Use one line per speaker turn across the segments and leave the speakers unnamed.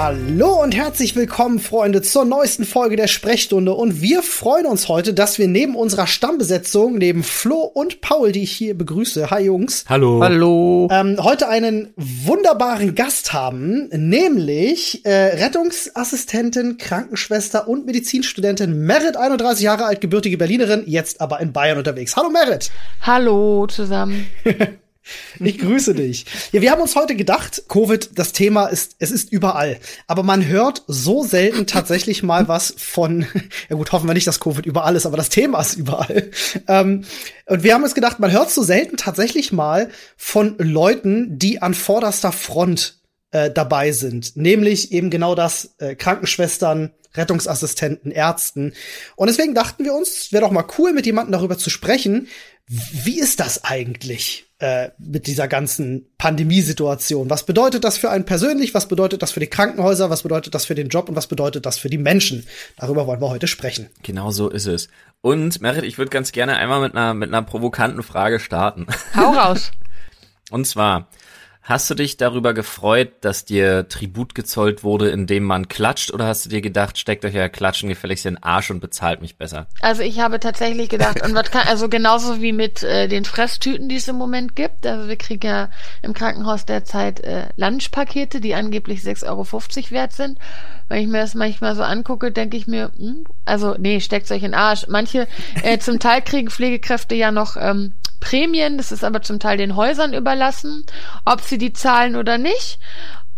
Hallo und herzlich willkommen, Freunde, zur neuesten Folge der Sprechstunde. Und wir freuen uns heute, dass wir neben unserer Stammbesetzung, neben Flo und Paul, die ich hier begrüße, hi Jungs,
Hallo.
Hallo.
ähm, heute einen wunderbaren Gast haben, nämlich äh, Rettungsassistentin, Krankenschwester und Medizinstudentin Merit, 31 Jahre alt, gebürtige Berlinerin, jetzt aber in Bayern unterwegs. Hallo Merit.
Hallo zusammen.
Ich grüße dich. Ja, wir haben uns heute gedacht, Covid, das Thema ist, es ist überall. Aber man hört so selten tatsächlich mal was von, ja gut, hoffen wir nicht, dass Covid überall ist, aber das Thema ist überall. Ähm, und wir haben uns gedacht, man hört so selten tatsächlich mal von Leuten, die an vorderster Front äh, dabei sind. Nämlich eben genau das, äh, Krankenschwestern, Rettungsassistenten, Ärzten. Und deswegen dachten wir uns, es wäre doch mal cool, mit jemandem darüber zu sprechen, wie ist das eigentlich äh, mit dieser ganzen Pandemiesituation? Was bedeutet das für einen persönlich? Was bedeutet das für die Krankenhäuser? Was bedeutet das für den Job? Und was bedeutet das für die Menschen? Darüber wollen wir heute sprechen.
Genau so ist es. Und Merit, ich würde ganz gerne einmal mit einer mit einer provokanten Frage starten.
Hau raus.
Und zwar Hast du dich darüber gefreut, dass dir Tribut gezollt wurde, indem man klatscht, oder hast du dir gedacht, steckt euch ja Klatschen gefälligst in den Arsch und bezahlt mich besser?
Also ich habe tatsächlich gedacht, und was kann, also genauso wie mit äh, den Fresstüten, die es im Moment gibt. Also wir kriegen ja im Krankenhaus derzeit äh, Lunchpakete, die angeblich 6,50 Euro wert sind. Wenn ich mir das manchmal so angucke, denke ich mir, hm, also nee, steckt euch in den Arsch. Manche, äh, zum Teil kriegen Pflegekräfte ja noch ähm, Prämien, das ist aber zum Teil den Häusern überlassen, ob sie die zahlen oder nicht.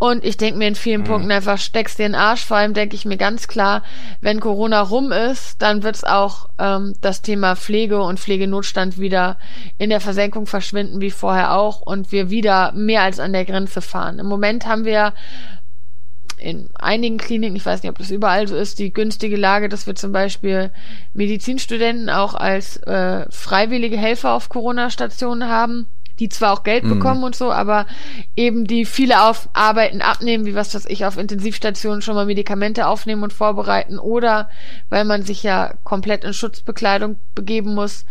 Und ich denke mir in vielen mhm. Punkten einfach, steckst dir den Arsch. Vor allem denke ich mir ganz klar, wenn Corona rum ist, dann wird's auch ähm, das Thema Pflege und Pflegenotstand wieder in der Versenkung verschwinden, wie vorher auch, und wir wieder mehr als an der Grenze fahren. Im Moment haben wir in einigen Kliniken, ich weiß nicht, ob das überall so ist, die günstige Lage, dass wir zum Beispiel Medizinstudenten auch als äh, freiwillige Helfer auf Corona-Stationen haben, die zwar auch Geld mhm. bekommen und so, aber eben die viele auf Arbeiten abnehmen, wie was weiß ich, auf Intensivstationen schon mal Medikamente aufnehmen und vorbereiten oder weil man sich ja komplett in Schutzbekleidung begeben muss,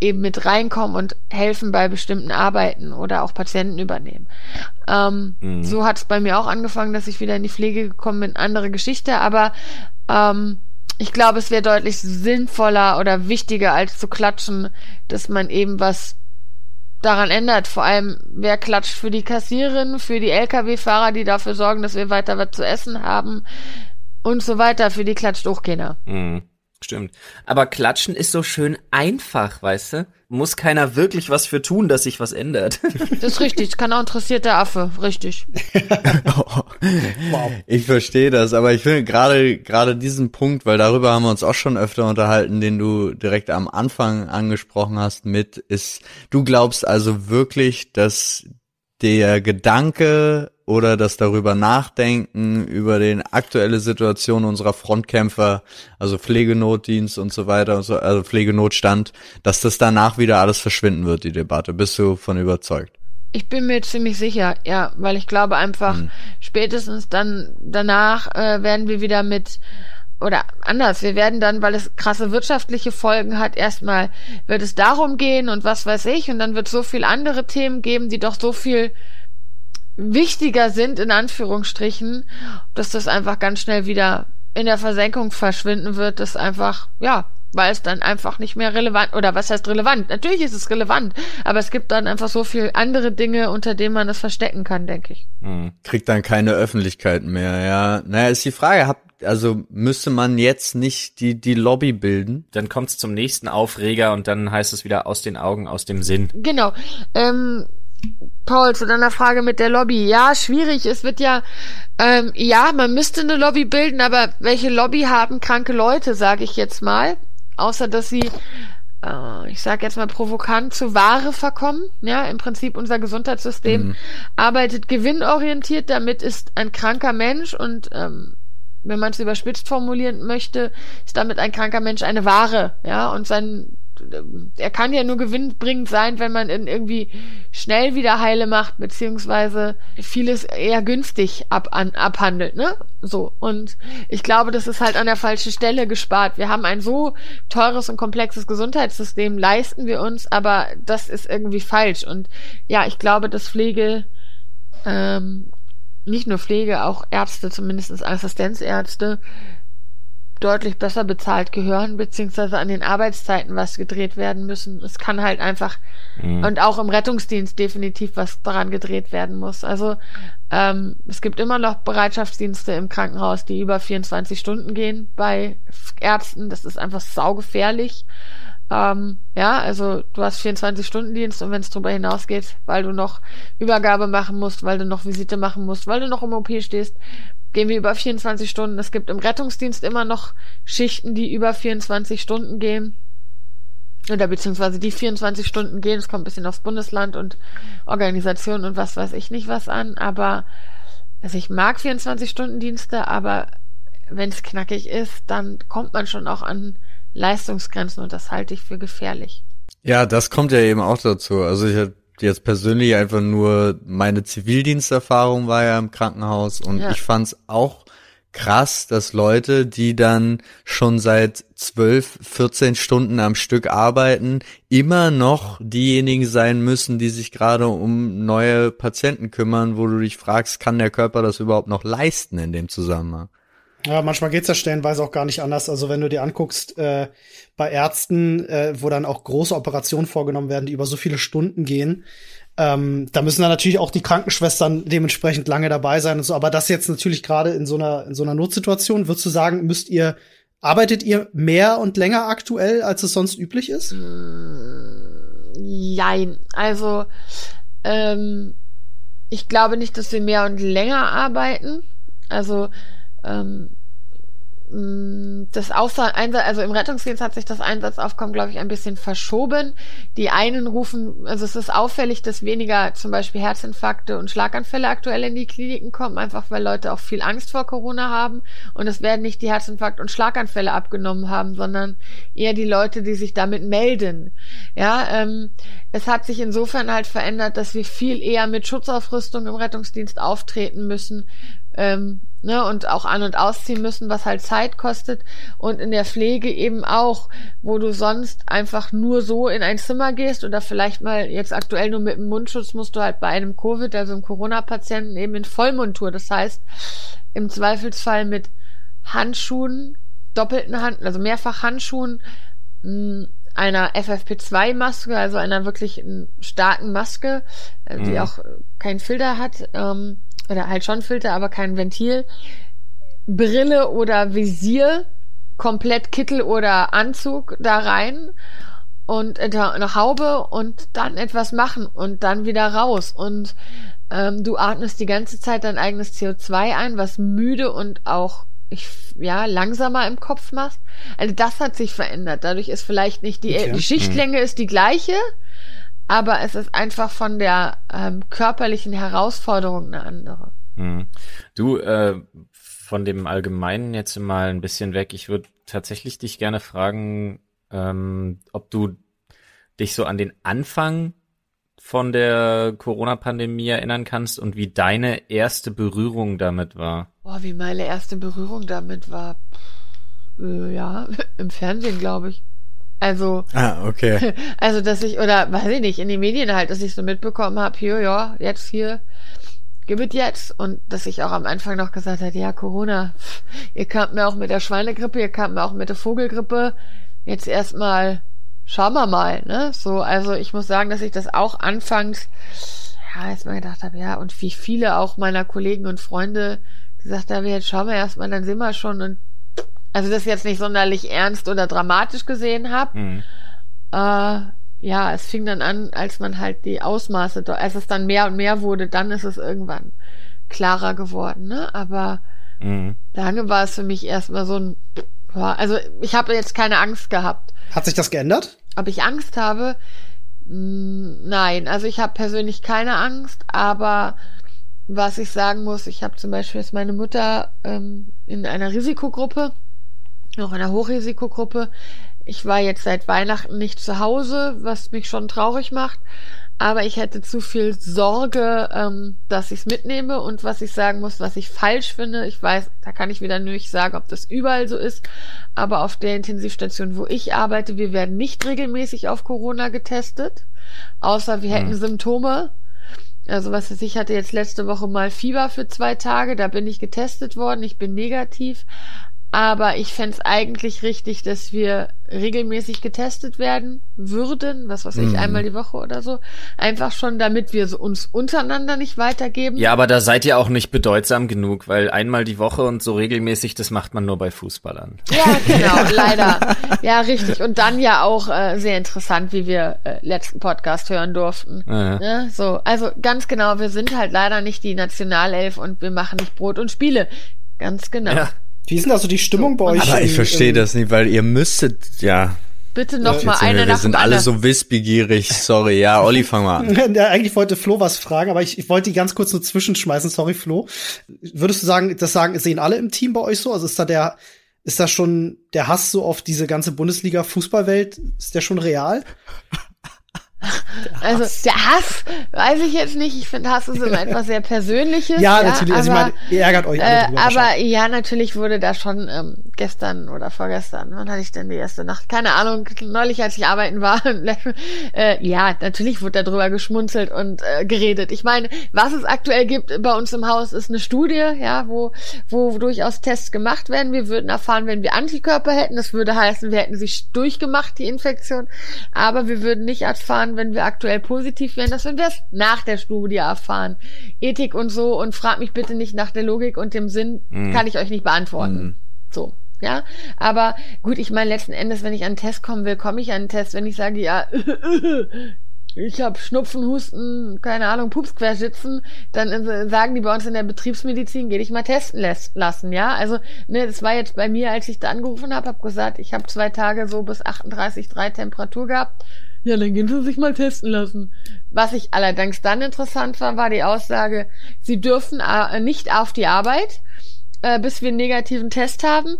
eben mit reinkommen und helfen bei bestimmten Arbeiten oder auch Patienten übernehmen. Ähm, mhm. So hat es bei mir auch angefangen, dass ich wieder in die Pflege gekommen bin. Andere Geschichte, aber ähm, ich glaube, es wäre deutlich sinnvoller oder wichtiger als zu klatschen, dass man eben was daran ändert. Vor allem, wer klatscht für die Kassiererin, für die Lkw-Fahrer, die dafür sorgen, dass wir weiter was zu essen haben und so weiter, für die klatscht auch keiner.
Mhm. Stimmt. Aber klatschen ist so schön einfach, weißt du? Muss keiner wirklich was für tun, dass sich was ändert.
Das ist richtig. Kann auch interessierter Affe. Richtig.
wow. Ich verstehe das, aber ich finde gerade, gerade diesen Punkt, weil darüber haben wir uns auch schon öfter unterhalten, den du direkt am Anfang angesprochen hast mit, ist, du glaubst also wirklich, dass der Gedanke oder das darüber nachdenken, über den aktuelle Situation unserer Frontkämpfer, also Pflegenotdienst und so weiter, also Pflegenotstand, dass das danach wieder alles verschwinden wird, die Debatte. Bist du von überzeugt?
Ich bin mir ziemlich sicher, ja, weil ich glaube einfach, hm. spätestens dann danach äh, werden wir wieder mit oder anders, wir werden dann, weil es krasse wirtschaftliche Folgen hat, erstmal wird es darum gehen und was weiß ich, und dann wird so viel andere Themen geben, die doch so viel wichtiger sind, in Anführungsstrichen, dass das einfach ganz schnell wieder in der Versenkung verschwinden wird, das einfach, ja, weil es dann einfach nicht mehr relevant, oder was heißt relevant? Natürlich ist es relevant, aber es gibt dann einfach so viel andere Dinge, unter denen man es verstecken kann, denke ich.
Hm. Kriegt dann keine Öffentlichkeit mehr, ja. Naja, ist die Frage, habt, also müsste man jetzt nicht die, die Lobby bilden?
Dann kommt es zum nächsten Aufreger und dann heißt es wieder aus den Augen, aus dem Sinn.
Genau. Ähm, Paul, zu deiner Frage mit der Lobby. Ja, schwierig. Es wird ja, ähm, ja, man müsste eine Lobby bilden, aber welche Lobby haben kranke Leute, sage ich jetzt mal? Außer, dass sie, äh, ich sage jetzt mal provokant, zu Ware verkommen. Ja, im Prinzip unser Gesundheitssystem mhm. arbeitet gewinnorientiert. Damit ist ein kranker Mensch und ähm, wenn man es überspitzt formulieren möchte, ist damit ein kranker Mensch eine Ware, ja, und sein er kann ja nur gewinnbringend sein, wenn man ihn irgendwie schnell wieder heile macht, beziehungsweise vieles eher günstig ab, an, abhandelt, ne? So. Und ich glaube, das ist halt an der falschen Stelle gespart. Wir haben ein so teures und komplexes Gesundheitssystem, leisten wir uns, aber das ist irgendwie falsch. Und ja, ich glaube, dass Pflege ähm, nicht nur Pflege, auch Ärzte, zumindest Assistenzärzte, deutlich besser bezahlt gehören, beziehungsweise an den Arbeitszeiten was gedreht werden müssen. Es kann halt einfach mhm. und auch im Rettungsdienst definitiv was daran gedreht werden muss. Also ähm, es gibt immer noch Bereitschaftsdienste im Krankenhaus, die über 24 Stunden gehen bei Ärzten. Das ist einfach saugefährlich. Ähm, ja, also du hast 24-Stunden-Dienst und wenn es darüber hinausgeht, weil du noch Übergabe machen musst, weil du noch Visite machen musst, weil du noch im OP stehst, gehen wir über 24 Stunden. Es gibt im Rettungsdienst immer noch Schichten, die über 24 Stunden gehen. Oder beziehungsweise die 24 Stunden gehen. Es kommt ein bisschen aufs Bundesland und Organisation und was weiß ich nicht was an. Aber also ich mag 24-Stunden-Dienste, aber wenn es knackig ist, dann kommt man schon auch an Leistungsgrenzen und das halte ich für gefährlich.
Ja, das kommt ja eben auch dazu. Also ich jetzt persönlich einfach nur meine Zivildiensterfahrung war ja im Krankenhaus und ja. ich fand's auch krass, dass Leute, die dann schon seit zwölf, 14 Stunden am Stück arbeiten, immer noch diejenigen sein müssen, die sich gerade um neue Patienten kümmern, wo du dich fragst, kann der Körper das überhaupt noch leisten in dem Zusammenhang?
Ja, manchmal geht's ja stellenweise auch gar nicht anders. Also wenn du dir anguckst, äh, bei Ärzten, äh, wo dann auch große Operationen vorgenommen werden, die über so viele Stunden gehen, ähm, da müssen dann natürlich auch die Krankenschwestern dementsprechend lange dabei sein und so. Aber das jetzt natürlich gerade in so einer in so einer Notsituation, würdest du sagen, müsst ihr arbeitet ihr mehr und länger aktuell, als es sonst üblich ist?
Jein. Also ähm, ich glaube nicht, dass wir mehr und länger arbeiten. Also ähm, mm, das Einsatz, also im Rettungsdienst hat sich das Einsatzaufkommen, glaube ich, ein bisschen verschoben. Die einen rufen, also es ist auffällig, dass weniger zum Beispiel Herzinfarkte und Schlaganfälle aktuell in die Kliniken kommen, einfach weil Leute auch viel Angst vor Corona haben. Und es werden nicht die Herzinfarkt- und Schlaganfälle abgenommen haben, sondern eher die Leute, die sich damit melden. Ja, ähm, es hat sich insofern halt verändert, dass wir viel eher mit Schutzaufrüstung im Rettungsdienst auftreten müssen, ähm, ne, und auch an- und ausziehen müssen, was halt Zeit kostet. Und in der Pflege eben auch, wo du sonst einfach nur so in ein Zimmer gehst oder vielleicht mal jetzt aktuell nur mit dem Mundschutz musst du halt bei einem Covid, also einem Corona-Patienten eben in Vollmontur. Das heißt, im Zweifelsfall mit Handschuhen, doppelten Hand, also mehrfach Handschuhen, hm, einer FFP2-Maske, also einer wirklich starken Maske, äh, die mhm. auch keinen Filter hat, ähm, oder halt schon Filter, aber kein Ventil. Brille oder Visier, komplett Kittel oder Anzug da rein und eine Haube und dann etwas machen und dann wieder raus. Und ähm, du atmest die ganze Zeit dein eigenes CO2 ein, was müde und auch ich, ja, langsamer im Kopf machst. Also das hat sich verändert. Dadurch ist vielleicht nicht die, okay. die Schichtlänge mhm. ist die gleiche, aber es ist einfach von der ähm, körperlichen Herausforderung eine andere.
Mhm. Du, äh, von dem Allgemeinen jetzt mal ein bisschen weg. Ich würde tatsächlich dich gerne fragen, ähm, ob du dich so an den Anfang von der Corona-Pandemie erinnern kannst und wie deine erste Berührung damit war.
Boah, wie meine erste Berührung damit war. Äh, ja, im Fernsehen, glaube ich. Also,
ah, okay.
Also, dass ich, oder weiß ich nicht, in den Medien halt, dass ich so mitbekommen habe, hier, ja, jetzt hier, gib es jetzt. Und dass ich auch am Anfang noch gesagt hat, ja, Corona, ihr kamt mir auch mit der Schweinegrippe, ihr kamt mir auch mit der Vogelgrippe. Jetzt erstmal, schauen wir mal, ne? So, also ich muss sagen, dass ich das auch anfangs, ja, erstmal gedacht habe, ja, und wie viele auch meiner Kollegen und Freunde gesagt haben, jetzt schauen wir erstmal, dann sehen wir schon und also das jetzt nicht sonderlich ernst oder dramatisch gesehen habe. Mhm. Äh, ja, es fing dann an, als man halt die Ausmaße, als es dann mehr und mehr wurde, dann ist es irgendwann klarer geworden, ne? Aber mhm. lange war es für mich erstmal so ein, also ich habe jetzt keine Angst gehabt.
Hat sich das geändert?
Ob ich Angst habe? Nein, also ich habe persönlich keine Angst, aber was ich sagen muss, ich habe zum Beispiel jetzt meine Mutter ähm, in einer Risikogruppe noch in einer Hochrisikogruppe. Ich war jetzt seit Weihnachten nicht zu Hause, was mich schon traurig macht. Aber ich hätte zu viel Sorge, ähm, dass ich es mitnehme. Und was ich sagen muss, was ich falsch finde, ich weiß, da kann ich wieder nicht sagen, ob das überall so ist. Aber auf der Intensivstation, wo ich arbeite, wir werden nicht regelmäßig auf Corona getestet. Außer wir hätten hm. Symptome. Also was weiß ich, hatte jetzt letzte Woche mal Fieber für zwei Tage, da bin ich getestet worden, ich bin negativ. Aber ich fände es eigentlich richtig, dass wir regelmäßig getestet werden würden, was weiß ich,
Mhm.
einmal die Woche oder so. Einfach schon, damit wir so uns untereinander nicht weitergeben.
Ja, aber da seid ihr auch nicht bedeutsam genug, weil einmal die Woche und so regelmäßig, das macht man nur bei Fußballern.
Ja, genau, leider. Ja, richtig. Und dann ja auch äh, sehr interessant, wie wir äh, letzten Podcast hören durften.
Ja.
Ne? So, also ganz genau, wir sind halt leider nicht die Nationalelf und wir machen nicht Brot und Spiele. Ganz genau.
Ja.
Wie ist denn also die Stimmung bei euch?
Aber ich verstehe das nicht, weil ihr müsstet, ja.
Bitte noch
Jetzt
mal eine
wir, sind alle so wissbegierig, sorry. Ja, Olli, fang mal an.
Ja, eigentlich wollte Flo was fragen, aber ich, ich wollte die ganz kurz nur zwischenschmeißen. Sorry, Flo. Würdest du sagen, das sagen, sehen alle im Team bei euch so? Also ist da der, ist da schon der Hass so auf diese ganze Bundesliga-Fußballwelt, ist der schon real?
Also der Hass, weiß ich jetzt nicht. Ich finde, Hass ist immer etwas sehr Persönliches.
Ja, natürlich. Also ich meine, ihr ärgert euch alle
Äh,
drüber.
aber ja, natürlich wurde da schon ähm, gestern oder vorgestern, wann hatte ich denn die erste Nacht? Keine Ahnung, neulich, als ich arbeiten war, äh, ja, natürlich wurde darüber geschmunzelt und äh, geredet. Ich meine, was es aktuell gibt bei uns im Haus, ist eine Studie, ja, wo, wo durchaus Tests gemacht werden. Wir würden erfahren, wenn wir Antikörper hätten. Das würde heißen, wir hätten sie durchgemacht, die Infektion. Aber wir würden nicht erfahren, wenn wir aktuell positiv wären. Das würden wir erst nach der Studie erfahren. Ethik und so und frag mich bitte nicht nach der Logik und dem Sinn,
Mhm.
kann ich euch nicht beantworten.
Mhm.
So. Ja, aber gut, ich meine, letzten Endes, wenn ich an einen Test kommen will, komme ich an einen Test. Wenn ich sage, ja, ich habe Schnupfen, Husten, keine Ahnung, Pupsquersitzen, dann äh, sagen die bei uns in der Betriebsmedizin, geh dich mal testen lassen, ja. Also, ne, das war jetzt bei mir, als ich da angerufen habe, habe gesagt, ich habe zwei Tage so bis 38,3 Temperatur gehabt. Ja, dann gehen Sie sich mal testen lassen. Was ich allerdings dann interessant war, war die Aussage, Sie dürfen äh, nicht auf die Arbeit, äh, bis wir einen negativen Test haben.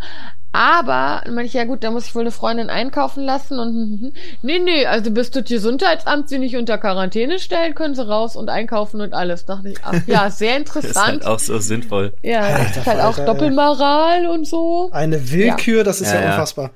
Aber, dann meine ich, ja gut, da muss ich wohl eine Freundin einkaufen lassen und nee, nee, also bis das Gesundheitsamt sie nicht unter Quarantäne stellen, können sie raus und einkaufen und alles. Dachte ich, ach, ja, sehr
Das ist
interessant.
halt auch so sinnvoll.
ja, das
Alter
ist halt auch. Doppelmoral und so.
Eine Willkür, das ist ja,
Ja, ja.
unfassbar.
Ja,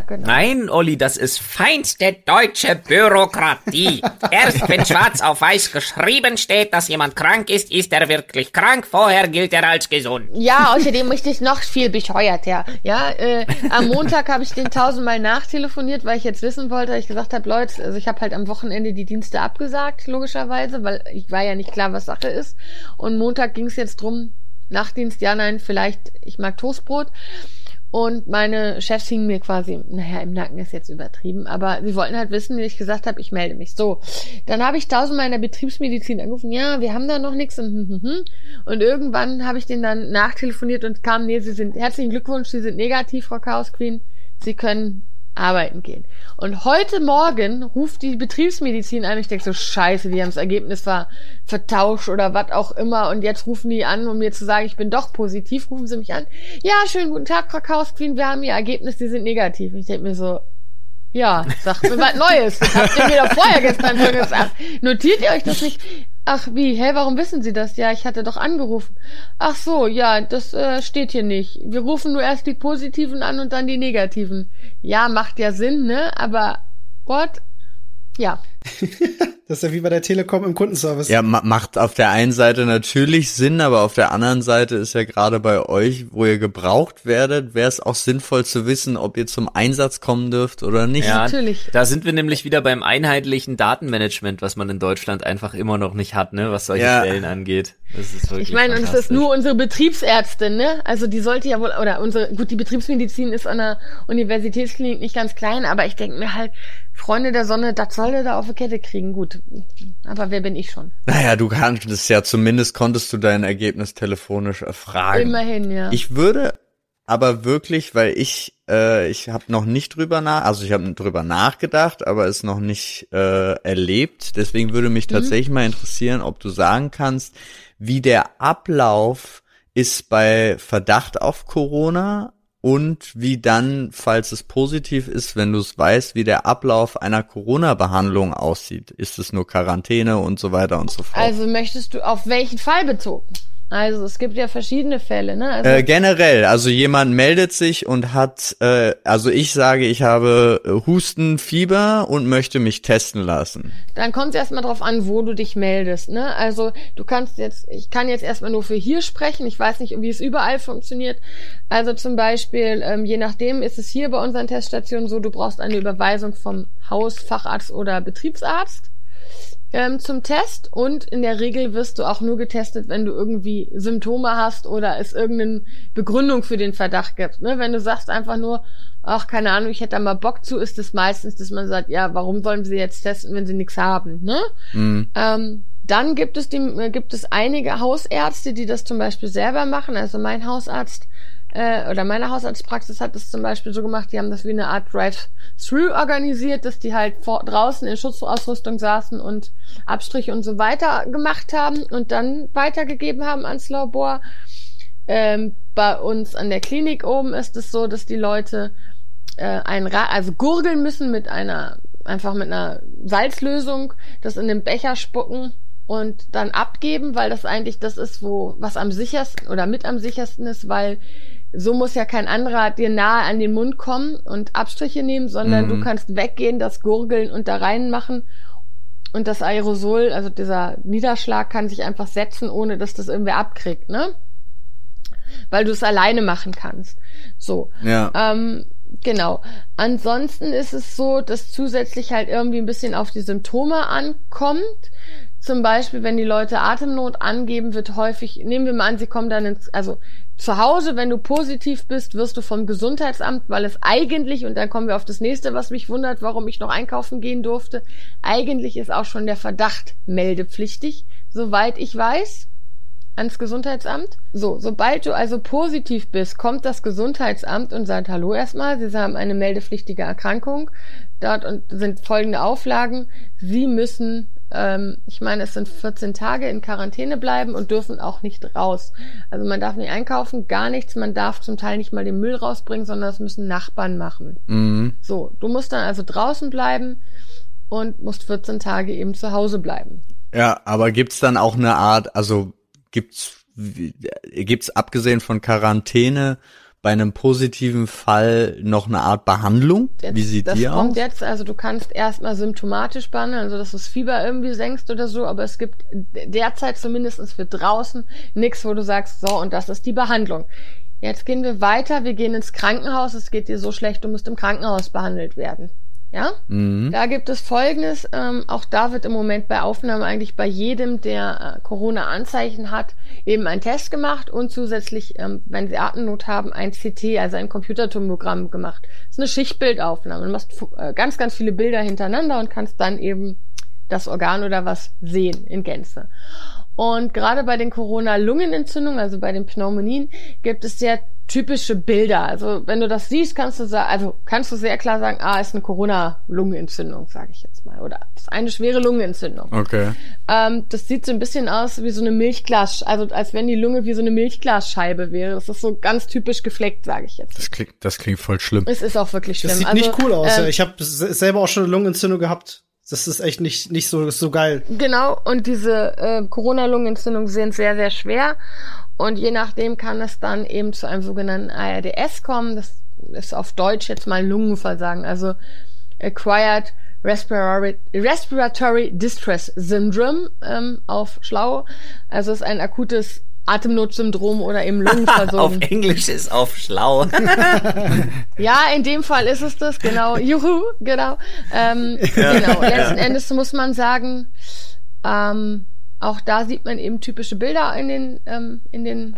genau.
Nein, Olli, das ist feinste deutsche Bürokratie. Erst wenn schwarz auf weiß geschrieben steht, dass jemand krank ist, ist er wirklich krank. Vorher gilt er als gesund.
Ja, außerdem möchte ich noch viel bescheuert, ja. Ja, äh, am Montag habe ich den tausendmal nachtelefoniert, weil ich jetzt wissen wollte, ich gesagt habe, Leute, also ich habe halt am Wochenende die Dienste abgesagt, logischerweise, weil ich war ja nicht klar, was Sache ist. Und Montag ging es jetzt drum, Nachtdienst, ja, nein, vielleicht, ich mag Toastbrot. Und meine Chefs hingen mir quasi, naja, im Nacken ist jetzt übertrieben, aber sie wollten halt wissen, wie ich gesagt habe, ich melde mich. So, dann habe ich tausendmal in der Betriebsmedizin angerufen, ja, wir haben da noch nichts und, hm, hm, hm. und irgendwann habe ich den dann nachtelefoniert und kam, nee, Sie sind, herzlichen Glückwunsch, Sie sind negativ, Frau Chaos Queen, Sie können arbeiten gehen. Und heute Morgen ruft die Betriebsmedizin an. Ich denke so, scheiße, die haben das Ergebnis ver vertauscht oder was auch immer. Und jetzt rufen die an, um mir zu sagen, ich bin doch positiv. Rufen sie mich an. Ja, schönen guten Tag, Frau Chaos Queen. Wir haben Ihr Ergebnis, die sind negativ. Ich denke mir so, ja, sagt mir was Neues. Das habt ihr mir doch vorher gestern schon gesagt. Notiert ihr euch das nicht? Ach wie, hä, warum wissen Sie das? Ja, ich hatte doch angerufen. Ach so, ja, das äh, steht hier nicht. Wir rufen nur erst die positiven an und dann die negativen. Ja, macht ja Sinn, ne? Aber what? Ja.
Das ist ja wie bei der Telekom im Kundenservice.
Ja, ma macht auf der einen Seite natürlich Sinn, aber auf der anderen Seite ist ja gerade bei euch, wo ihr gebraucht werdet, wäre es auch sinnvoll zu wissen, ob ihr zum Einsatz kommen dürft oder nicht.
Ja,
Natürlich.
Da sind wir nämlich wieder beim einheitlichen Datenmanagement, was man in Deutschland einfach immer noch nicht hat, ne, was solche
Ja.
Stellen angeht. Das ist wirklich
Ich meine, und es ist nur unsere Betriebsärztin, ne? Also die sollte ja wohl, oder unsere, gut, die Betriebsmedizin ist an der Universitätsklinik nicht ganz klein, aber ich denke mir halt, Freunde der Sonne, das soll der da auf die Kette kriegen. Gut. Aber wer bin ich schon?
Naja, du kanntest ja, zumindest konntest du dein Ergebnis telefonisch erfragen.
Immerhin, ja.
Ich würde aber wirklich, weil ich äh, ich habe noch nicht drüber nach, also ich habe drüber nachgedacht, aber es noch nicht äh, erlebt. Deswegen würde mich tatsächlich mal interessieren, ob du sagen kannst, wie der Ablauf ist bei Verdacht auf Corona und wie dann, falls es positiv ist, wenn du es weißt, wie der Ablauf einer Corona-Behandlung aussieht. Ist es nur Quarantäne und so weiter und so fort?
Also möchtest du auf welchen Fall bezogen? Also es gibt ja verschiedene Fälle, ne? Also,
Äh, generell, also jemand meldet sich und hat, äh, also ich sage, ich habe äh, Husten, Fieber und möchte mich testen lassen.
dann kommt es erstmal drauf an, wo du dich meldest, ne? Also du kannst jetzt, ich kann jetzt erstmal nur für hier sprechen. Ich weiß nicht, wie es überall funktioniert. Also zum Beispiel, ähm, je nachdem ist es hier bei unseren Teststationen so, du brauchst eine Überweisung vom Haus, Facharzt oder Betriebsarzt ähm, zum Test und in der Regel wirst du auch nur getestet, wenn du irgendwie Symptome hast oder es irgendeine Begründung für den Verdacht gibt. Ne? Wenn du sagst einfach nur, ach, keine Ahnung, ich hätte da mal Bock zu, ist es meistens, dass man sagt, ja, warum wollen sie jetzt testen, wenn sie nichts haben? Ne?
Mhm.
Ähm, dann gibt es, die, äh, gibt es einige Hausärzte, die das zum Beispiel selber machen. Also mein Hausarzt äh, oder meine Hausarztpraxis hat das zum Beispiel so gemacht, die haben das wie eine Art Drive-Thru organisiert, dass die halt vor, draußen in Schutzausrüstung saßen und Abstriche und so weiter gemacht haben und dann weitergegeben haben ans Labor. Ähm, bei uns an der Klinik oben ist es so, dass die Leute äh, ein Ra also gurgeln müssen mit einer einfach mit einer Salzlösung, das in den Becher spucken und dann abgeben, weil das eigentlich das ist, wo was am sichersten oder mit am sichersten ist, weil so muss ja kein anderer dir nahe an den Mund kommen und Abstriche nehmen, sondern
Mhm.
du kannst weggehen, das Gurgeln und da reinmachen und das Aerosol, also dieser Niederschlag kann sich einfach setzen, ohne dass das irgendwer abkriegt, ne? Weil du es alleine machen kannst. So.
Ja.
Ähm, genau. Ansonsten ist es so, dass zusätzlich halt irgendwie ein bisschen auf die Symptome ankommt. Zum Beispiel, wenn die Leute Atemnot angeben, wird häufig, nehmen wir mal an, sie kommen dann ins, also zu Hause, wenn du positiv bist, wirst du vom Gesundheitsamt, weil es eigentlich, und dann kommen wir auf das nächste, was mich wundert, warum ich noch einkaufen gehen durfte, eigentlich ist auch schon der Verdacht meldepflichtig, soweit ich weiß ans Gesundheitsamt. So, sobald du also positiv bist, kommt das Gesundheitsamt und sagt Hallo erstmal, Sie haben eine meldepflichtige Erkrankung. Dort sind folgende Auflagen. Sie müssen, ähm, ich meine, es sind 14 Tage in Quarantäne bleiben und dürfen auch nicht raus. Also man darf nicht einkaufen, gar nichts. Man darf zum Teil nicht mal den Müll rausbringen, sondern das müssen Nachbarn machen.
Mhm.
So, du musst dann also draußen bleiben und musst 14 Tage eben zu Hause bleiben.
Ja, aber gibt's dann auch eine Art, also gibt's gibt's abgesehen von Quarantäne bei einem positiven Fall noch eine Art Behandlung?
Jetzt,
Wie sieht
das
die
kommt
aus?
jetzt, also du kannst erstmal symptomatisch behandeln, also dass du das Fieber irgendwie senkst oder so, aber es gibt derzeit zumindest für draußen nichts, wo du sagst, so, und das ist die Behandlung. Jetzt gehen wir weiter, wir gehen ins Krankenhaus, es geht dir so schlecht, du musst im Krankenhaus behandelt werden. Ja?
Mhm.
Da gibt es Folgendes, ähm, auch da wird im Moment bei Aufnahme eigentlich bei jedem, der äh, Corona-Anzeichen hat, eben ein Test gemacht und zusätzlich, ähm, wenn sie Atemnot haben, ein CT, also ein Computertomogramm gemacht. Das ist eine Schichtbildaufnahme. Du machst äh, ganz, ganz viele Bilder hintereinander und kannst dann eben das Organ oder was sehen in Gänze. Und gerade bei den Corona-Lungenentzündungen, also bei den Pneumonien, gibt es sehr typische Bilder. Also wenn du das siehst, kannst du sagen, also kannst du sehr klar sagen, ah, ist eine Corona-Lungenentzündung, sage ich jetzt mal, oder ist eine schwere Lungenentzündung.
Okay.
Ähm, das sieht so ein bisschen aus wie so eine Milchglas, also als wenn die Lunge wie so eine Milchglasscheibe wäre. Das ist so ganz typisch gefleckt, sage ich jetzt.
Das klingt, das klingt voll schlimm.
Es ist auch wirklich schlimm.
Das sieht
also,
nicht cool aus.
ähm.
Ich habe selber auch schon eine Lungenentzündung gehabt. Das ist echt nicht, nicht so, so geil.
Genau, und diese äh, Corona-Lungenentzündungen sind sehr, sehr schwer. Und je nachdem kann es dann eben zu einem sogenannten ARDS kommen. Das ist auf Deutsch jetzt mal Lungenversagen, also Acquired Respiratory, Distress Syndrome ähm, auf Schlau. Also es ist ein akutes Atemnotsyndrom oder eben
Auf
Lungenversorgung.
Englisch ist auf schlau.
Ja, in dem Fall ist es das, genau. Juhu, genau. Ähm, genau. Letzten Endes muss man sagen, ähm, auch da sieht man eben typische Bilder in den, ähm, in den,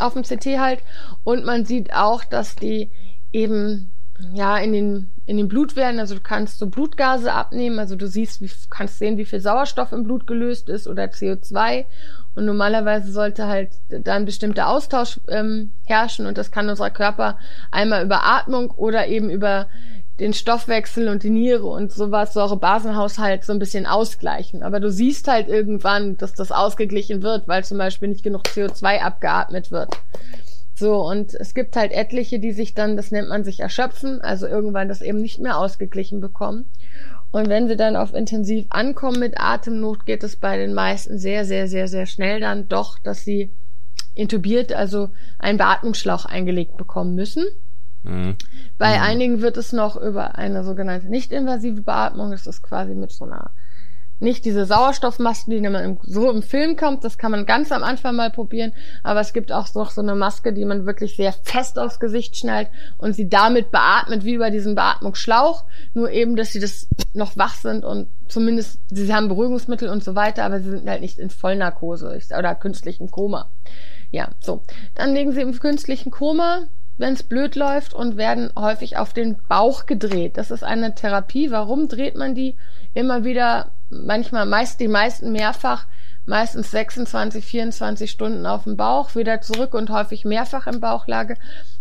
auf dem CT halt. Und man sieht auch, dass die eben, ja, in den, in den Blutwerten, also du kannst so Blutgase abnehmen, also du siehst, wie, kannst sehen, wie viel Sauerstoff im Blut gelöst ist oder CO2. Und normalerweise sollte halt da ein bestimmter Austausch ähm, herrschen und das kann unser Körper einmal über Atmung oder eben über den Stoffwechsel und die Niere und sowas, Säurebasenhaushalt so ein bisschen ausgleichen. Aber du siehst halt irgendwann, dass das ausgeglichen wird, weil zum Beispiel nicht genug CO2 abgeatmet wird. So, und es gibt halt etliche, die sich dann, das nennt man sich erschöpfen, also irgendwann das eben nicht mehr ausgeglichen bekommen. Und wenn sie dann auf intensiv ankommen mit Atemnot, geht es bei den meisten sehr, sehr, sehr, sehr schnell dann doch, dass sie intubiert, also einen Beatmungsschlauch eingelegt bekommen müssen. Mhm. Bei mhm. einigen wird es noch über eine sogenannte nicht-invasive Beatmung, das ist quasi mit so einer nicht diese Sauerstoffmasken, die man so im Film kommt, das kann man ganz am Anfang mal probieren, aber es gibt auch noch so eine Maske, die man wirklich sehr fest aufs Gesicht schnallt und sie damit beatmet, wie über diesen Beatmungsschlauch, nur eben, dass sie das noch wach sind und zumindest, sie haben Beruhigungsmittel und so weiter, aber sie sind halt nicht in Vollnarkose oder künstlichen Koma. Ja, so. Dann legen sie im künstlichen Koma, wenn es blöd läuft und werden häufig auf den Bauch gedreht. Das ist eine Therapie. Warum dreht man die immer wieder manchmal meist die meisten mehrfach, meistens 26, 24 Stunden auf dem Bauch, wieder zurück und häufig mehrfach im Bauchlage,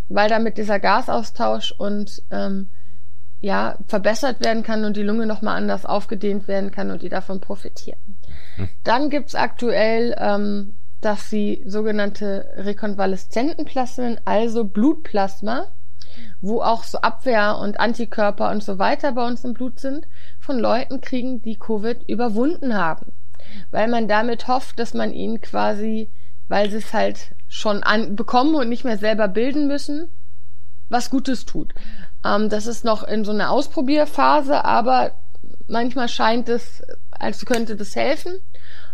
weil damit dieser Gasaustausch und ähm, ja verbessert werden kann und die Lunge nochmal anders aufgedehnt werden kann und die davon profitieren. Hm. Dann gibt's aktuell ähm, dass sie sogenannte Rekonvaleszentenplasmen, also Blutplasma, wo auch so Abwehr und Antikörper und so weiter bei uns im Blut sind, von Leuten kriegen, die Covid überwunden haben. Weil man damit hofft, dass man ihnen quasi, weil sie es halt schon an, bekommen und nicht mehr selber bilden müssen, was Gutes tut. Ähm, das ist noch in so einer Ausprobierphase, aber manchmal scheint es, als könnte das helfen.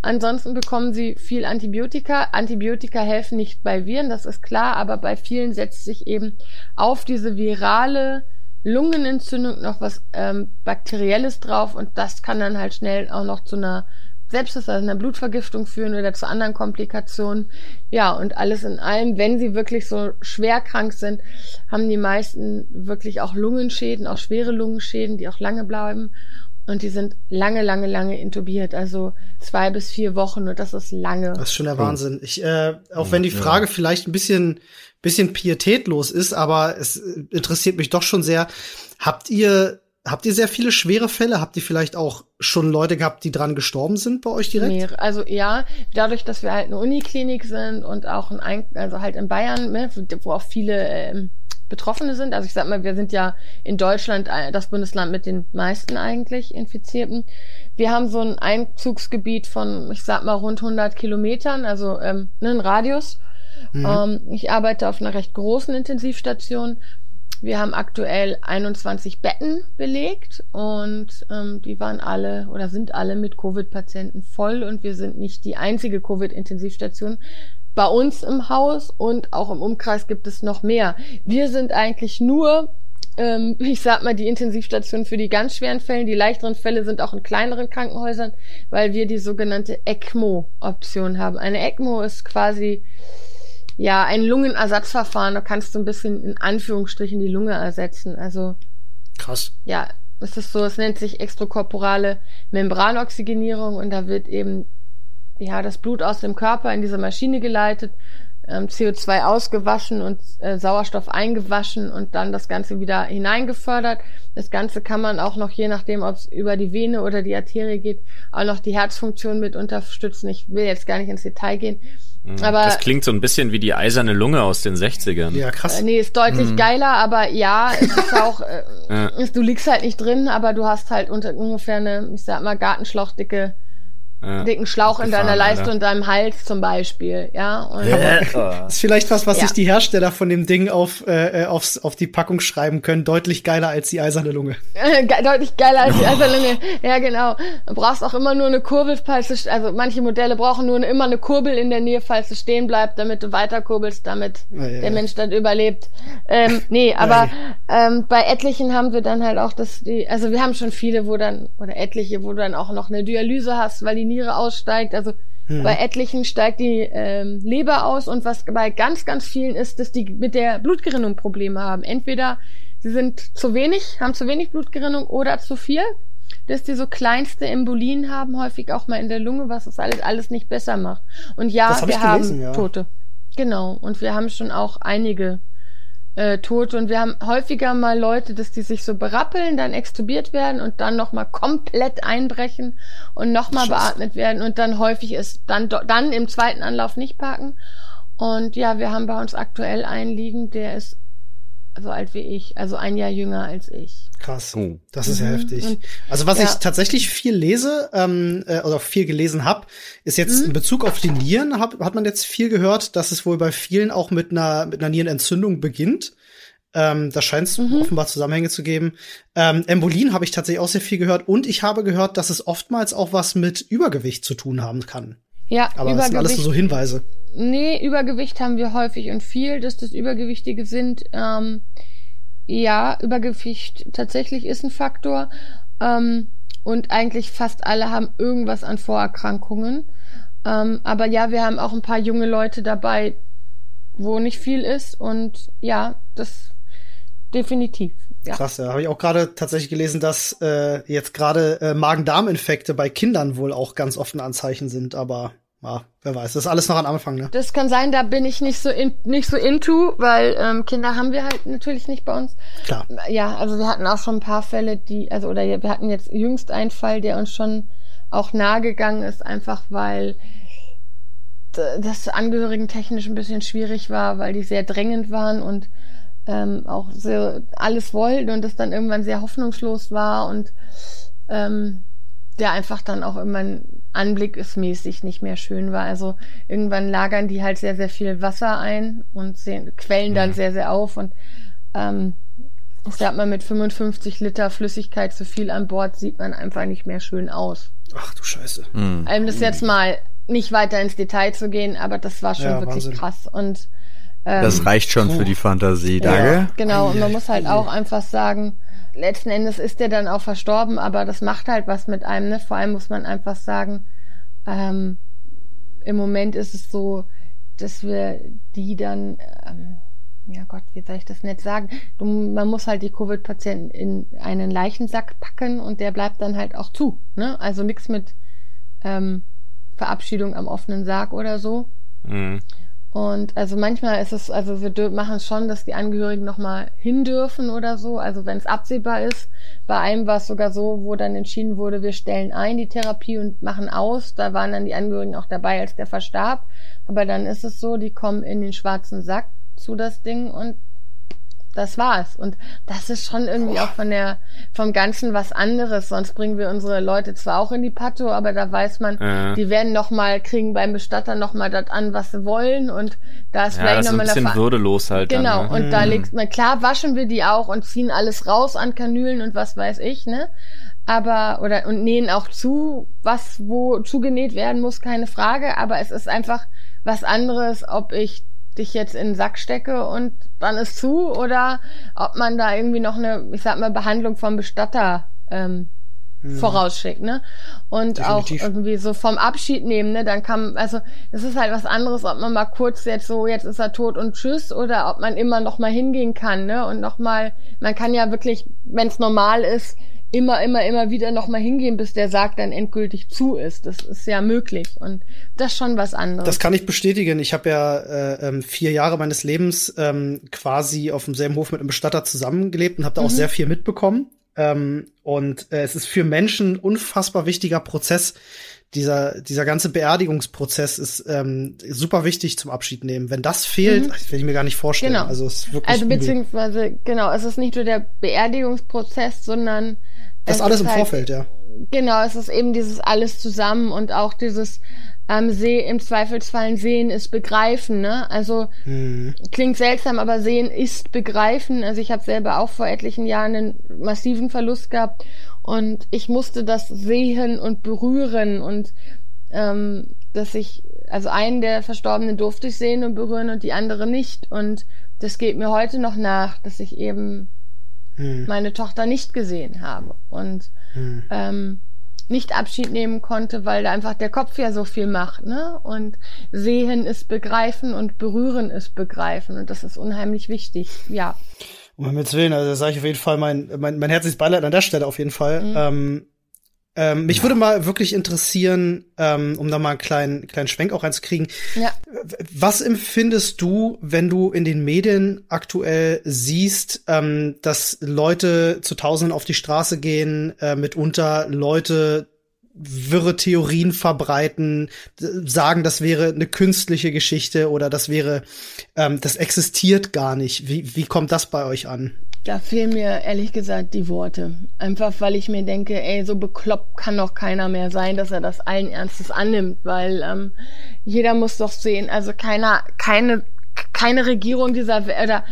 Ansonsten bekommen sie viel Antibiotika. Antibiotika helfen nicht bei Viren, das ist klar, aber bei vielen setzt sich eben auf diese virale Lungenentzündung noch was ähm, Bakterielles drauf und das kann dann halt schnell auch noch zu einer Sepsis, also einer Blutvergiftung führen oder zu anderen Komplikationen. Ja, und alles in allem, wenn sie wirklich so schwer krank sind, haben die meisten wirklich auch Lungenschäden, auch schwere Lungenschäden, die auch lange bleiben. Und die sind lange, lange, lange intubiert, also zwei bis vier Wochen und das ist lange.
Das ist schon der Wahnsinn. Ich, äh, auch wenn die Frage vielleicht ein bisschen, bisschen pietätlos ist, aber es interessiert mich doch schon sehr. Habt ihr, habt ihr sehr viele schwere Fälle? Habt ihr vielleicht auch schon Leute gehabt, die dran gestorben sind bei euch direkt?
Mehr. Also ja, dadurch, dass wir halt eine Uniklinik sind und auch ein, also halt in Bayern, ne, wo auch viele ähm, Betroffene sind. Also ich sag mal, wir sind ja in Deutschland das Bundesland mit den meisten eigentlich Infizierten. Wir haben so ein Einzugsgebiet von, ich sag mal, rund 100 Kilometern, also ähm, ne, einen Radius. Mhm. Ähm, ich arbeite auf einer recht großen Intensivstation. Wir haben aktuell 21 Betten belegt und ähm, die waren alle oder sind alle mit Covid-Patienten voll und wir sind nicht die einzige Covid-Intensivstation bei uns im Haus und auch im Umkreis gibt es noch mehr. Wir sind eigentlich nur ähm, ich sag mal, die Intensivstation für die ganz schweren Fälle. Die leichteren Fälle sind auch in kleineren Krankenhäusern, weil wir die sogenannte ECMO-Option haben. Eine ECMO ist quasi ja ein Lungenersatzverfahren. Da kannst du ein bisschen in Anführungsstrichen die Lunge ersetzen. Also
krass.
Ja, es ist so, es nennt sich extrakorporale Membranoxygenierung und da wird eben ja, das Blut aus dem Körper in diese Maschine geleitet, ähm, CO2 ausgewaschen und äh, Sauerstoff eingewaschen und dann das Ganze wieder hineingefördert. Das Ganze kann man auch noch, je nachdem, ob es über die Vene oder die Arterie geht, auch noch die Herzfunktion mit unterstützen. Ich will jetzt gar nicht ins Detail gehen.
Mhm. Aber, das klingt so ein bisschen wie die eiserne Lunge aus den 60ern.
Ja, krass. Äh, nee, ist deutlich mhm. geiler, aber ja, es ist auch, äh, ja. du liegst halt nicht drin, aber du hast halt unter ungefähr eine, ich sag mal, Gartenschlauchdicke ja. dicken Schlauch in deiner Leiste und deinem Hals zum Beispiel, ja. Und
ja. ist vielleicht was, was ja. sich die Hersteller von dem Ding auf, äh, aufs, auf die Packung schreiben können. Deutlich geiler als die eiserne Lunge.
Deutlich geiler als die eiserne Lunge. Ja, genau. Du brauchst auch immer nur eine Kurbel, falls du, also manche Modelle brauchen nur immer eine Kurbel in der Nähe, falls du stehen bleibst, damit du weiter kurbelst, damit der Mensch dann überlebt. Ähm, nee, aber ähm, bei etlichen haben wir dann halt auch das, die, also wir haben schon viele, wo dann, oder etliche, wo du dann auch noch eine Dialyse hast, weil die Niere aussteigt. Also hm. bei etlichen steigt die ähm, Leber aus und was bei ganz, ganz vielen ist, dass die mit der Blutgerinnung Probleme haben. Entweder sie sind zu wenig, haben zu wenig Blutgerinnung oder zu viel, dass die so kleinste Embolien haben, häufig auch mal in der Lunge, was das alles, alles nicht besser macht. Und ja, hab wir gelesen, haben ja. Tote. Genau. Und wir haben schon auch einige äh, tot und wir haben häufiger mal Leute, dass die sich so berappeln, dann extubiert werden und dann nochmal komplett einbrechen und nochmal beatmet werden und dann häufig ist dann dann im zweiten Anlauf nicht packen und ja, wir haben bei uns aktuell einen liegen, der ist so alt wie ich, also ein Jahr jünger als ich.
Krass.
Oh.
Das ist ja
Mhm.
heftig.
Und-
Also was
ja.
ich tatsächlich viel lese ähm, äh, oder viel gelesen habe, ist jetzt
Mhm.
in Bezug auf die Nieren, hab, hat man jetzt viel gehört, dass es wohl bei vielen auch mit einer, mit einer Nierenentzündung beginnt. Ähm, da scheint es
Mhm.
offenbar Zusammenhänge zu geben. Ähm, Embolien habe ich tatsächlich auch sehr viel gehört und ich habe gehört, dass es oftmals auch was mit Übergewicht zu tun haben kann.
Ja,
Aber das sind alles so Hinweise.
Nee, Übergewicht haben wir häufig und viel, dass das Übergewichtige sind. Ähm, ja, Übergewicht tatsächlich ist ein Faktor. Ähm, und eigentlich fast alle haben irgendwas an Vorerkrankungen. Ähm, aber ja, wir haben auch ein paar junge Leute dabei, wo nicht viel ist. Und ja, das definitiv. Ja.
Krass, ja. Habe ich auch gerade tatsächlich gelesen, dass äh, jetzt gerade äh, Magen-Darm-Infekte bei Kindern wohl auch ganz oft ein Anzeichen sind, aber ja, wer weiß. Das ist alles noch am Anfang, ne?
Das kann sein, da bin ich nicht so in, nicht so into, weil ähm, Kinder haben wir halt natürlich nicht bei uns.
Klar.
Ja, also wir hatten auch schon ein paar Fälle, die, also oder wir hatten jetzt jüngst einen Fall, der uns schon auch nahe gegangen ist, einfach weil das Angehörigen technisch ein bisschen schwierig war, weil die sehr drängend waren und ähm, auch sehr alles wollten und das dann irgendwann sehr hoffnungslos war und ähm, der einfach dann auch immer anblickesmäßig nicht mehr schön war. Also irgendwann lagern die halt sehr, sehr viel Wasser ein und sehen, quellen dann
Mhm.
sehr, sehr auf und ähm, ich sag mal, mit 55 Liter Flüssigkeit zu viel an Bord sieht man einfach nicht mehr schön aus.
Ach du Scheiße.
Hm.
Um das jetzt mal nicht weiter ins Detail zu gehen, aber das war schon
Ja,
wirklich
Wahnsinn.
krass. Und ähm,
Das reicht schon
puh.
für die Fantasie,
ja,
danke.
genau, und man muss halt auch einfach sagen, letzten Endes ist der dann auch verstorben, aber das macht halt was mit einem, ne? Vor allem muss man einfach sagen, ähm, im Moment ist es so, dass wir die dann, ähm, ja Gott, wie soll ich das nett sagen? Du, man muss halt die Covid-Patienten in einen Leichensack packen und der bleibt dann halt auch zu. Ne? Also nichts mit ähm, Verabschiedung am offenen Sarg oder so.
Mhm.
Und also manchmal ist es, also wir machen es schon, dass die Angehörigen nochmal hin dürfen oder so, also wenn es absehbar ist. Bei einem war es sogar so, wo dann entschieden wurde, wir stellen ein die Therapie und machen aus. Da waren dann die Angehörigen auch dabei, als der verstarb. Aber dann ist es so, die kommen in den schwarzen Sack zu das Ding und das war's. Und das ist schon irgendwie auch von der, vom Ganzen was anderes. Sonst bringen wir unsere Leute zwar auch in die Patto, aber da weiß man,
Äh,
die werden noch mal kriegen beim Bestatter noch mal das an, was sie wollen und da ist
ja,
vielleicht
das ist
noch
ein bisschen würdelos halt.
Genau,
Dann, ne?
und da
Mhm.
legst man, klar waschen wir die auch und ziehen alles raus an Kanülen und was weiß ich, ne? Aber, oder, und nähen auch zu, was wo zugenäht werden muss, keine Frage, aber es ist einfach was anderes, ob ich dich jetzt in den Sack stecke und dann ist zu oder ob man da irgendwie noch eine, ich sag mal, Behandlung vom Bestatter ähm,
Mhm.
vorausschickt, ne? Und
Definitiv.
auch irgendwie so vom Abschied nehmen, ne? Dann kann, also es ist halt was anderes, ob man mal kurz jetzt so, jetzt ist er tot und tschüss, oder ob man immer noch mal hingehen kann, ne? Und noch mal, man kann ja wirklich, wenn es normal ist, immer, immer, immer wieder noch mal hingehen, bis der Sarg dann endgültig zu ist. Das ist ja möglich und das ist schon was anderes.
Das kann ich bestätigen. Ich habe ja äh, ähm, vier Jahre meines Lebens ähm, quasi auf demselben Hof mit einem Bestatter zusammengelebt und habe da auch
Mhm.
sehr viel mitbekommen. Ähm, und äh, es ist für Menschen ein unfassbar wichtiger Prozess. Dieser, dieser ganze Beerdigungsprozess ist ähm, super wichtig zum Abschied nehmen. Wenn das fehlt,
Mhm.
das will ich mir gar nicht vorstellen.
Genau.
Also es ist wirklich
also
übel.
beziehungsweise, genau, es ist nicht nur der Beerdigungsprozess, sondern
das
es
alles im
halt-
Vorfeld, ja.
Genau, es ist eben dieses alles zusammen und auch dieses ähm, seh, im Zweifelsfall sehen ist begreifen, ne? Also
Hm.
klingt seltsam, aber sehen ist begreifen. Also ich habe selber auch vor etlichen Jahren einen massiven Verlust gehabt und ich musste das sehen und berühren und ähm, dass ich, also einen der Verstorbenen durfte ich sehen und berühren und die andere nicht. Und das geht mir heute noch nach, dass ich eben
Hm.
meine Tochter nicht gesehen habe. Und
Hm.
ähm, nicht Abschied nehmen konnte, weil da einfach der Kopf ja so viel macht, ne? Und sehen ist begreifen und berühren ist begreifen und das ist unheimlich wichtig, ja.
Um Himmels Willen, also da sage ich auf jeden Fall mein, mein, mein herzliches Beileid an der Stelle auf jeden Fall.
Mhm.
Ähm, ähm, mich würde mal wirklich interessieren, ähm, um da mal einen kleinen, kleinen Schwenk auch reinzukriegen.
Ja.
Was empfindest du, wenn du in den Medien aktuell siehst, ähm, dass Leute zu Tausenden auf die Straße gehen, äh, mitunter Leute wirre Theorien verbreiten, sagen, das wäre eine künstliche Geschichte oder das wäre, ähm, das existiert gar nicht. Wie, wie kommt das bei euch an?
Da fehlen mir ehrlich gesagt die Worte. Einfach weil ich mir denke, ey, so bekloppt kann doch keiner mehr sein, dass er das allen Ernstes annimmt, weil ähm, jeder muss doch sehen, also keiner, keine, keine Regierung dieser Welt, oder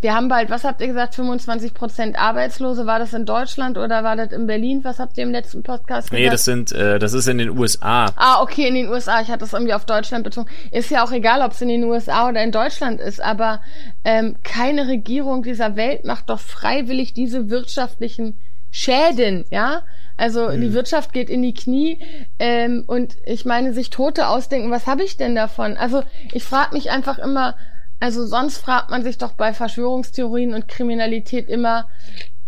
wir haben bald, was habt ihr gesagt, 25 Prozent Arbeitslose. War das in Deutschland oder war das in Berlin? Was habt ihr im letzten Podcast gesagt?
Nee, das sind, äh, das ist in den USA.
Ah, okay, in den USA. Ich hatte das irgendwie auf Deutschland bezogen. Ist ja auch egal, ob es in den USA oder in Deutschland ist, aber ähm, keine Regierung dieser Welt macht doch freiwillig diese wirtschaftlichen Schäden, ja? Also mhm. die Wirtschaft geht in die Knie ähm, und ich meine, sich Tote ausdenken, was habe ich denn davon? Also ich frage mich einfach immer, also sonst fragt man sich doch bei Verschwörungstheorien und Kriminalität immer,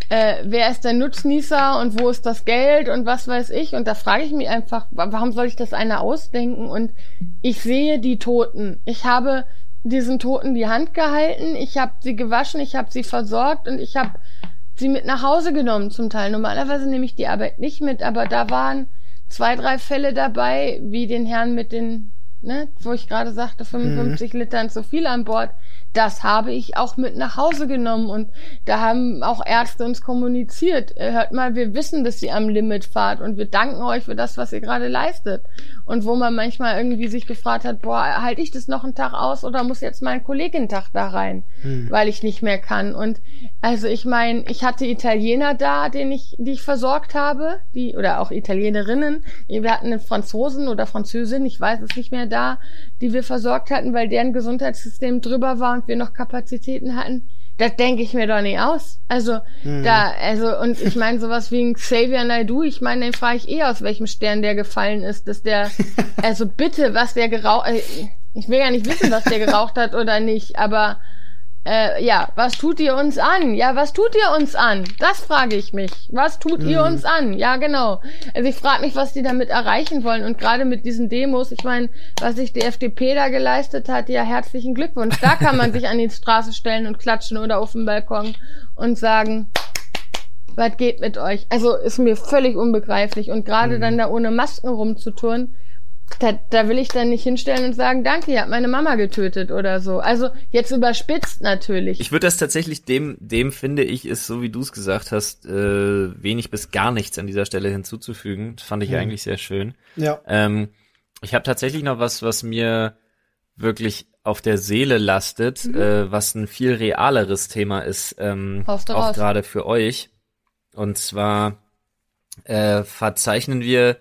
äh, wer ist der Nutznießer und wo ist das Geld und was weiß ich. Und da frage ich mich einfach, warum soll ich das einer ausdenken? Und ich sehe die Toten. Ich habe diesen Toten die Hand gehalten, ich habe sie gewaschen, ich habe sie versorgt und ich habe sie mit nach Hause genommen zum Teil. Normalerweise nehme ich die Arbeit nicht mit, aber da waren zwei, drei Fälle dabei, wie den Herrn mit den ne, wo ich gerade sagte, 55 mhm. Litern zu viel an Bord, das habe ich auch mit nach Hause genommen und da haben auch Ärzte uns kommuniziert. Äh, hört mal, wir wissen, dass ihr am Limit fahrt und wir danken euch für das, was ihr gerade leistet. Und wo man manchmal irgendwie sich gefragt hat, boah, halte ich das noch einen Tag aus oder muss jetzt mein Kollegin Tag da rein, hm. weil ich nicht mehr kann. Und also ich meine, ich hatte Italiener da, den ich, die ich versorgt habe, die oder auch Italienerinnen. Wir hatten einen Franzosen oder Französin, ich weiß es nicht mehr da, die wir versorgt hatten, weil deren Gesundheitssystem drüber war und wir noch Kapazitäten hatten. Das denke ich mir doch nicht aus. Also mhm. da, also und ich meine sowas wie ein Xavier Naidoo, ich meine, den frage ich eh aus welchem Stern der gefallen ist, dass der, also bitte, was der geraucht, äh, ich will ja nicht wissen, was der geraucht hat oder nicht, aber äh, ja, was tut ihr uns an? Ja, was tut ihr uns an? Das frage ich mich. Was tut mhm. ihr uns an? Ja, genau. Also ich frage mich, was die damit erreichen wollen. Und gerade mit diesen Demos, ich meine, was sich die FDP da geleistet hat, ja, herzlichen Glückwunsch. Da kann man sich an die Straße stellen und klatschen oder auf dem Balkon und sagen, was geht mit euch? Also ist mir völlig unbegreiflich. Und gerade mhm. dann da ohne Masken rumzutouren, da, da will ich dann nicht hinstellen und sagen, danke, ihr habt meine Mama getötet oder so. Also jetzt überspitzt natürlich.
Ich würde das tatsächlich dem, dem finde ich, ist so wie du es gesagt hast, äh, wenig bis gar nichts an dieser Stelle hinzuzufügen. Das fand ich mhm. eigentlich sehr schön.
Ja.
Ähm, ich habe tatsächlich noch was, was mir wirklich auf der Seele lastet, mhm. äh, was ein viel realeres Thema ist, ähm, auch gerade für euch. Und zwar äh, verzeichnen wir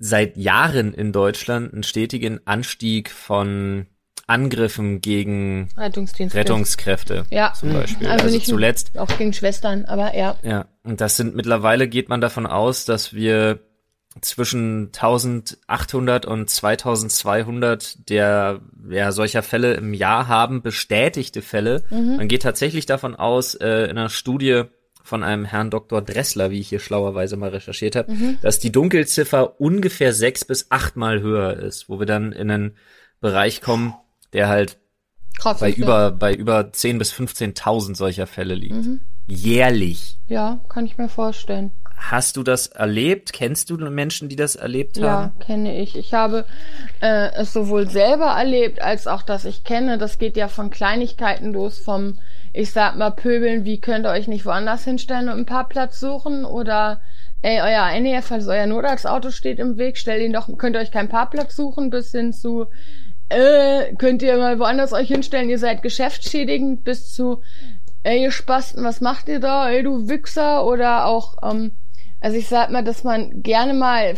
seit Jahren in Deutschland einen stetigen Anstieg von Angriffen gegen Rettungskräfte.
Ja,
zum Beispiel. Also, also nicht zuletzt
auch gegen Schwestern, aber ja.
Ja, und das sind mittlerweile geht man davon aus, dass wir zwischen 1800 und 2200 der ja solcher Fälle im Jahr haben, bestätigte Fälle. Mhm. Man geht tatsächlich davon aus, äh, in einer Studie von einem Herrn Dr. Dressler, wie ich hier schlauerweise mal recherchiert habe, mhm. dass die Dunkelziffer ungefähr sechs bis achtmal höher ist, wo wir dann in einen Bereich kommen, der halt Krass, bei über bei über zehn bis 15.000 solcher Fälle liegt. Mhm. Jährlich.
Ja, kann ich mir vorstellen.
Hast du das erlebt? Kennst du Menschen, die das erlebt haben?
Ja, kenne ich. Ich habe äh, es sowohl selber erlebt, als auch, dass ich kenne. Das geht ja von Kleinigkeiten los, vom ich sag mal, pöbeln, wie könnt ihr euch nicht woanders hinstellen und einen Parkplatz suchen? Oder ey, euer NEF, also euer Notarztauto steht im Weg, stellt ihn doch, könnt ihr euch keinen Parkplatz suchen, bis hin zu, äh, könnt ihr mal woanders euch hinstellen, ihr seid geschäftsschädigend, bis zu, ey, ihr Spasten, was macht ihr da, ey, du Wichser, oder auch, ähm, also ich sag mal, dass man gerne mal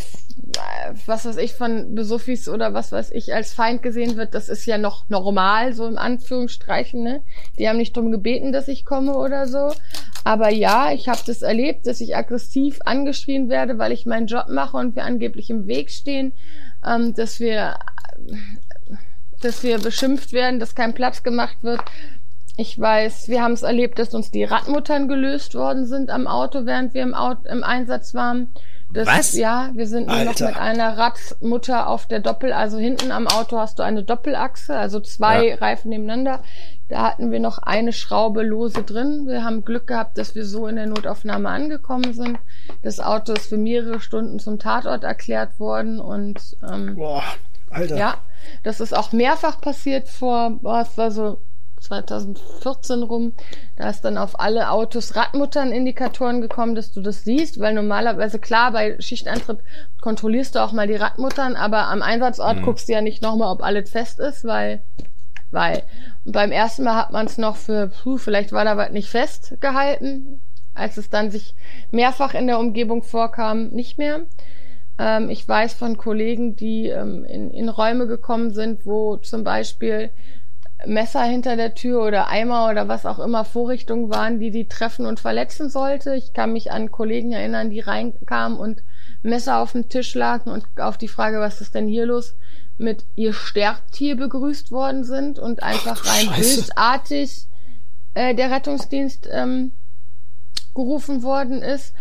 was weiß ich, von Besuffis oder was weiß ich als Feind gesehen wird, das ist ja noch normal, so im Anführungsstreichen, ne? Die haben nicht drum gebeten, dass ich komme oder so. Aber ja, ich habe das erlebt, dass ich aggressiv angeschrien werde, weil ich meinen Job mache und wir angeblich im Weg stehen, ähm, dass wir dass wir beschimpft werden, dass kein Platz gemacht wird. Ich weiß, wir haben es erlebt, dass uns die Radmuttern gelöst worden sind am Auto, während wir im, Auto, im Einsatz waren Das,
Was?
Ja, wir sind nur noch
Alter.
mit einer Radmutter auf der Doppel, also hinten am Auto hast du eine Doppelachse, also zwei
Ja.
Reifen nebeneinander. Da hatten wir noch eine Schraube lose drin. Wir haben Glück gehabt, dass wir so in der Notaufnahme angekommen sind. Das Auto ist für mehrere Stunden zum Tatort erklärt worden und ähm,
Boah, Alter.
ja, das ist auch mehrfach passiert vor, boah, es war so 2014 rum. Da ist dann auf alle Autos Radmutternindikatoren gekommen, dass du das siehst, weil normalerweise klar, bei Schichtantritt kontrollierst du auch mal die Radmuttern, aber am Einsatzort
Mhm.
guckst du ja nicht nochmal, ob alles fest ist, weil, weil. Und beim ersten Mal hat man es noch für, puh, vielleicht war da was nicht festgehalten, als es dann sich mehrfach in der Umgebung vorkam, nicht mehr. Ähm, ich weiß von Kollegen, die ähm, in, in Räume gekommen sind, wo zum Beispiel Messer hinter der Tür oder Eimer oder was auch immer Vorrichtungen waren, die die treffen und verletzen sollte. Ich kann mich an Kollegen erinnern, die reinkamen und Messer auf dem Tisch lagen und auf die Frage, was ist denn hier los, mit ihr sterbt hier begrüßt worden sind und einfach rein
Scheiße.
bösartig äh, der Rettungsdienst ähm, gerufen worden ist.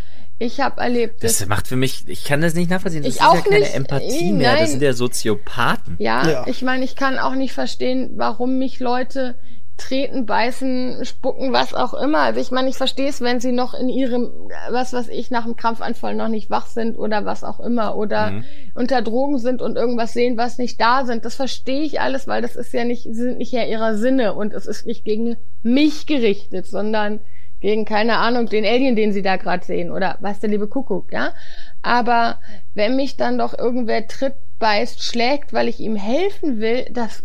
Ich habe erlebt, dass
Das macht für mich, ich kann das nicht nachvollziehen. Das
Ich
ist
auch
ja keine
nicht.
Empathie
Äh,
mehr.
nein.
Das sind ja Soziopathen.
Ja,
Ja.
ich meine, ich kann auch nicht verstehen, warum mich Leute treten, beißen, spucken, was auch immer. Also ich meine, ich verstehe es, wenn sie noch in ihrem, was was ich, nach dem Krampfanfall noch nicht wach sind oder was auch immer oder
Mhm.
unter Drogen sind und irgendwas sehen, was nicht da sind. Das verstehe ich alles, weil das ist ja nicht, sie sind nicht ja ihrer Sinne und es ist nicht gegen mich gerichtet, sondern gegen, keine Ahnung, den Alien, den sie da gerade sehen oder was der liebe Kuckuck, ja. Aber wenn mich dann doch irgendwer tritt, beißt, schlägt, weil ich ihm helfen will, das,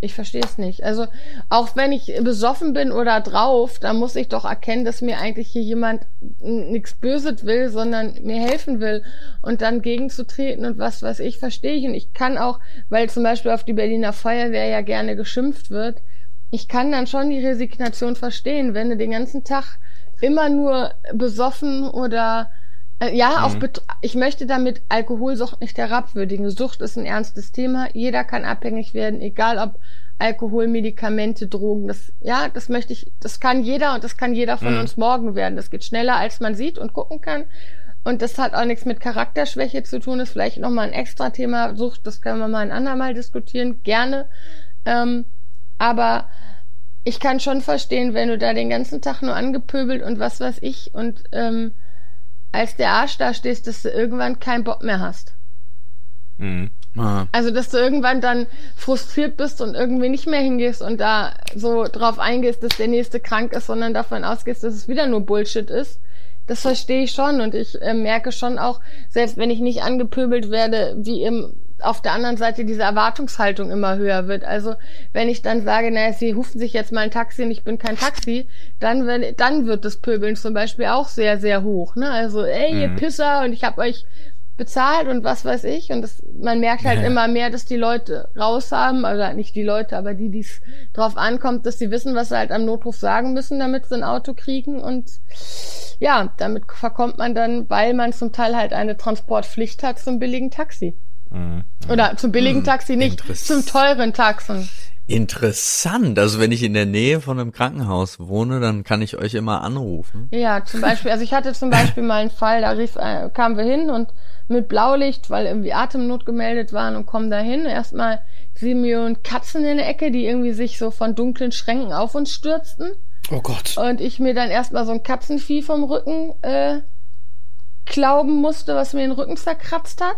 ich verstehe es nicht. Also auch wenn ich besoffen bin oder drauf, dann muss ich doch erkennen, dass mir eigentlich hier jemand nichts Böses will, sondern mir helfen will und dann gegenzutreten und was weiß ich, verstehe ich. Und ich kann auch, weil zum Beispiel auf die Berliner Feuerwehr ja gerne geschimpft wird, ich kann dann schon die Resignation verstehen, wenn du den ganzen Tag immer nur besoffen oder äh, ja, auch
Mhm.
bet- ich möchte damit Alkoholsucht nicht herabwürdigen. Sucht ist ein ernstes Thema. Jeder kann abhängig werden, egal ob Alkohol, Medikamente, Drogen. Das ja, das möchte ich. Das kann jeder und das kann jeder von
Mhm.
uns morgen werden. Das geht schneller, als man sieht und gucken kann. Und das hat auch nichts mit Charakterschwäche zu tun. Das ist vielleicht noch mal ein extra Thema. Sucht, das können wir mal ein andermal diskutieren. Gerne. Ähm, aber ich kann schon verstehen, wenn du da den ganzen Tag nur angepöbelt und was weiß ich und ähm, als der Arsch da stehst, dass du irgendwann keinen Bock mehr hast.
Mhm.
Ah.
Also, dass du irgendwann dann frustriert bist und irgendwie nicht mehr hingehst und da so drauf eingehst, dass der nächste krank ist, sondern davon ausgehst, dass es wieder nur Bullshit ist. Das verstehe ich schon und ich äh, merke schon auch, selbst wenn ich nicht angepöbelt werde, wie im, auf der anderen Seite diese Erwartungshaltung immer höher wird. Also wenn ich dann sage, naja, sie rufen sich jetzt mal ein Taxi und ich bin kein Taxi, dann, wenn, dann wird das Pöbeln zum Beispiel auch sehr, sehr hoch. Ne? Also, ey, ihr
Mhm.
Pisser und ich habe euch bezahlt und was weiß ich. Und das, man merkt halt
Ja.
immer mehr, dass die Leute raus haben, also nicht die Leute, aber die, die es drauf ankommt, dass sie wissen, was sie halt am Notruf sagen müssen, damit sie ein Auto kriegen. Und ja, damit verkommt man dann, weil man zum Teil halt eine Transportpflicht hat, zum billigen Taxi.
Mhm.
Oder zum billigen
Hm,
Taxi nicht, zum teuren Taxen.
Interessant. Also wenn ich in der Nähe von einem Krankenhaus wohne, dann kann ich euch immer anrufen.
Ja, zum Beispiel, also ich hatte zum Beispiel mal einen Fall, da rief, äh, kamen wir hin und mit Blaulicht, weil irgendwie Atemnot gemeldet waren und kommen da hin. Erstmal sieben Millionen Katzen in der Ecke, die irgendwie sich so von dunklen Schränken auf uns stürzten.
Oh Gott.
Und ich mir dann erstmal so ein Katzenvieh vom Rücken äh, klauben musste, was mir den Rücken zerkratzt hat.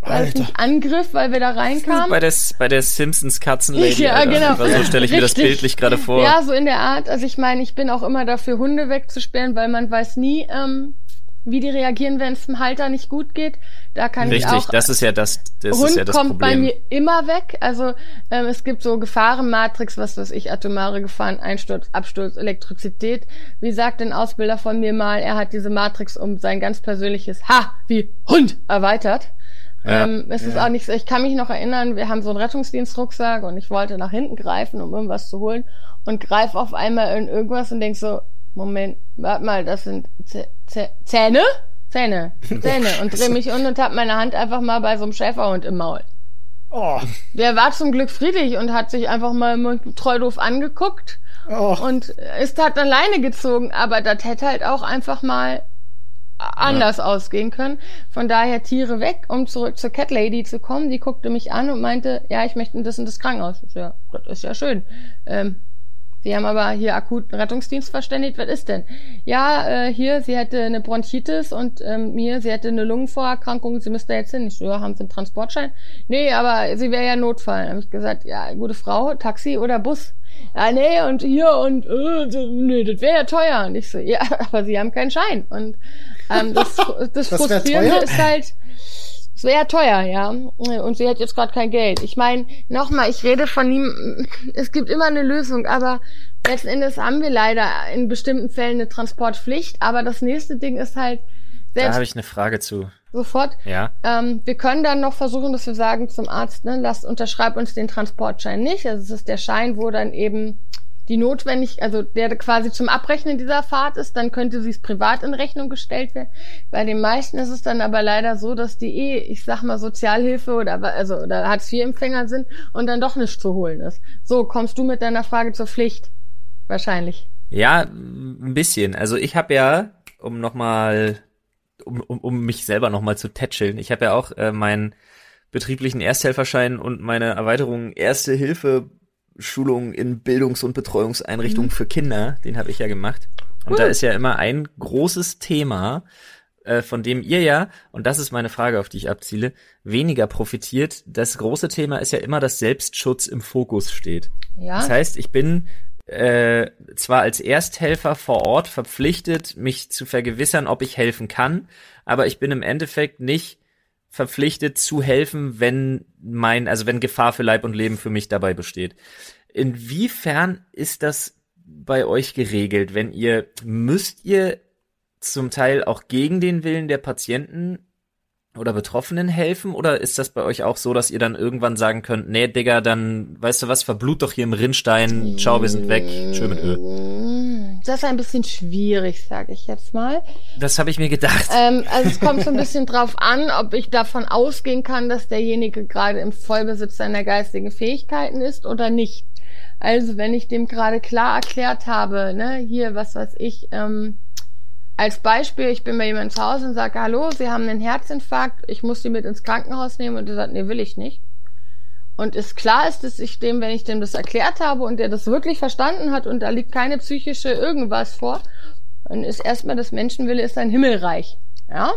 Weil es
Alter.
mich angriff, weil wir da reinkamen.
Bei der, bei der Simpsons Katzenlady.
Ja,
Alter.
genau.
Also so stelle ich mir das
Richtig.
bildlich gerade vor.
Ja, so in der Art. Also ich meine, ich bin auch immer dafür, Hunde wegzusperren, weil man weiß nie, ähm, wie die reagieren, wenn es dem Halter nicht gut geht. Da kann ich
Richtig,
auch.
das ist ja das, das
Hund
ist ja das
kommt bei
Problem.
mir immer weg. Also ähm, es gibt so Gefahrenmatrix, was weiß ich, atomare Gefahren, Einsturz, Absturz, Elektrizität. Wie sagt ein Ausbilder von mir mal, er hat diese Matrix um sein ganz persönliches Ha wie Hund erweitert.
Ja.
Ähm, es ist auch nicht so, ich kann mich noch erinnern, wir haben so einen Rettungsdienstrucksack und ich wollte nach hinten greifen, um irgendwas zu holen und greif auf einmal in irgendwas und denk so, Moment, warte mal, das sind Zä Zä Zähne? Zähne, Zähne und dreh mich um und hab meine Hand einfach mal bei so einem Schäferhund im Maul.
Oh.
Der war zum Glück friedlich und hat sich einfach mal treu doof angeguckt
Oh.
und ist hat alleine gezogen, aber das hätte halt auch einfach mal anders ja. ausgehen können. Von daher Tiere weg, um zurück zur Cat Lady zu kommen. Die guckte mich an und meinte, ja, ich möchte das in das Krankenhaus. Ja, das ist ja schön. Ähm, Sie haben aber hier akuten Rettungsdienst verständigt. Was ist denn? Ja, äh, hier, sie hätte eine Bronchitis und ähm, hier, sie hätte eine Lungenvorerkrankung. Sie müsste jetzt hin. Ich so, ja, haben Sie einen Transportschein? Nee, aber sie wäre ja Notfall. Dann habe ich gesagt, ja, gute Frau, Taxi oder Bus? Ja, nee, und hier und äh, nee, das wäre ja teuer. Und ich so, ja, aber Sie haben keinen Schein. Und ähm, das, das, das Frustrierende ist halt, es wäre teuer, ja. Und sie hat jetzt gerade kein Geld. Ich meine, nochmal, ich rede von ihm, es gibt immer eine Lösung, aber letzten Endes haben wir leider in bestimmten Fällen eine Transportpflicht. Aber das nächste Ding ist halt,
selbst. Da habe ich eine Frage zu.
Sofort.
Ja.
Ähm, wir können dann noch versuchen, dass wir sagen zum Arzt, ne, lass, unterschreib uns den Transportschein nicht. Also es ist der Schein, wo dann eben die notwendig, also der quasi zum Abrechnen dieser Fahrt ist, dann könnte sie es privat in Rechnung gestellt werden. Bei den meisten ist es dann aber leider so, dass die eh, ich sag mal, Sozialhilfe oder also oder Hartz-IV-Empfänger sind und dann doch nicht zu holen ist. So, kommst du mit deiner Frage zur Pflicht? Wahrscheinlich.
Ja, ein bisschen. Also ich habe ja, um nochmal, um, um, um mich selber nochmal zu tätscheln, ich habe ja auch äh, meinen betrieblichen Ersthelferschein und meine Erweiterung Erste Hilfe Schulung in Bildungs- und Betreuungseinrichtungen mhm. für Kinder, den habe ich ja gemacht. Und cool. da ist ja immer ein großes Thema, äh, von dem ihr ja, und das ist meine Frage, auf die ich abziele, weniger profitiert. Das große Thema ist ja immer, dass Selbstschutz im Fokus steht. Ja. Das heißt, ich bin äh, zwar als Ersthelfer vor Ort verpflichtet, mich zu vergewissern, ob ich helfen kann, aber ich bin im Endeffekt nicht verpflichtet zu helfen, wenn mein, also wenn Gefahr für Leib und Leben für mich dabei besteht. Inwiefern ist das bei euch geregelt, wenn ihr müsst ihr zum Teil auch gegen den Willen der Patienten oder Betroffenen helfen? Oder ist das bei euch auch so, dass ihr dann irgendwann sagen könnt, nee, Digga, dann, weißt du was, verblut doch hier im Rinnstein, ciao, wir sind weg, tschö mit Öl.
Das ist ein bisschen schwierig, sage ich jetzt mal.
Das habe ich mir gedacht.
Ähm, also es kommt so ein bisschen drauf an, ob ich davon ausgehen kann, dass derjenige gerade im Vollbesitz seiner geistigen Fähigkeiten ist oder nicht. Also wenn ich dem gerade klar erklärt habe, ne, hier, was weiß ich, ähm, als Beispiel, ich bin bei jemandem zu Hause und sage, hallo, Sie haben einen Herzinfarkt, ich muss Sie mit ins Krankenhaus nehmen und er sagt, nee, will ich nicht. Und ist klar ist, dass ich dem, wenn ich dem das erklärt habe und der das wirklich verstanden hat und da liegt keine psychische irgendwas vor, dann ist erstmal das Menschenwille ist ein Himmelreich. Ja?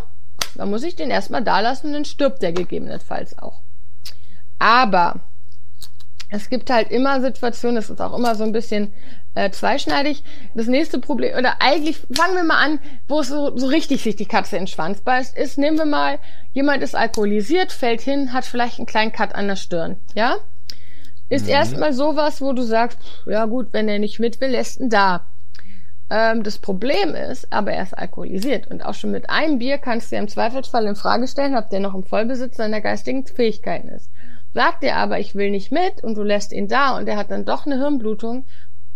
Dann muss ich den erstmal da lassen und dann stirbt der gegebenenfalls auch. Aber es gibt halt immer Situationen, das ist auch immer so ein bisschen äh, zweischneidig. Das nächste Problem, oder eigentlich fangen wir mal an, wo es so, so richtig sich die Katze in den Schwanz beißt, ist, nehmen wir mal, jemand ist alkoholisiert, fällt hin, hat vielleicht einen kleinen Cut an der Stirn, ja? Ist mhm. erstmal sowas, wo du sagst, ja gut, wenn er nicht mit will, lässt ihn da. Ähm, das Problem ist, aber er ist alkoholisiert und auch schon mit einem Bier kannst du ja im Zweifelsfall in Frage stellen, ob der noch im Vollbesitz seiner geistigen Fähigkeiten ist. Sagt er aber, ich will nicht mit und du lässt ihn da und er hat dann doch eine Hirnblutung,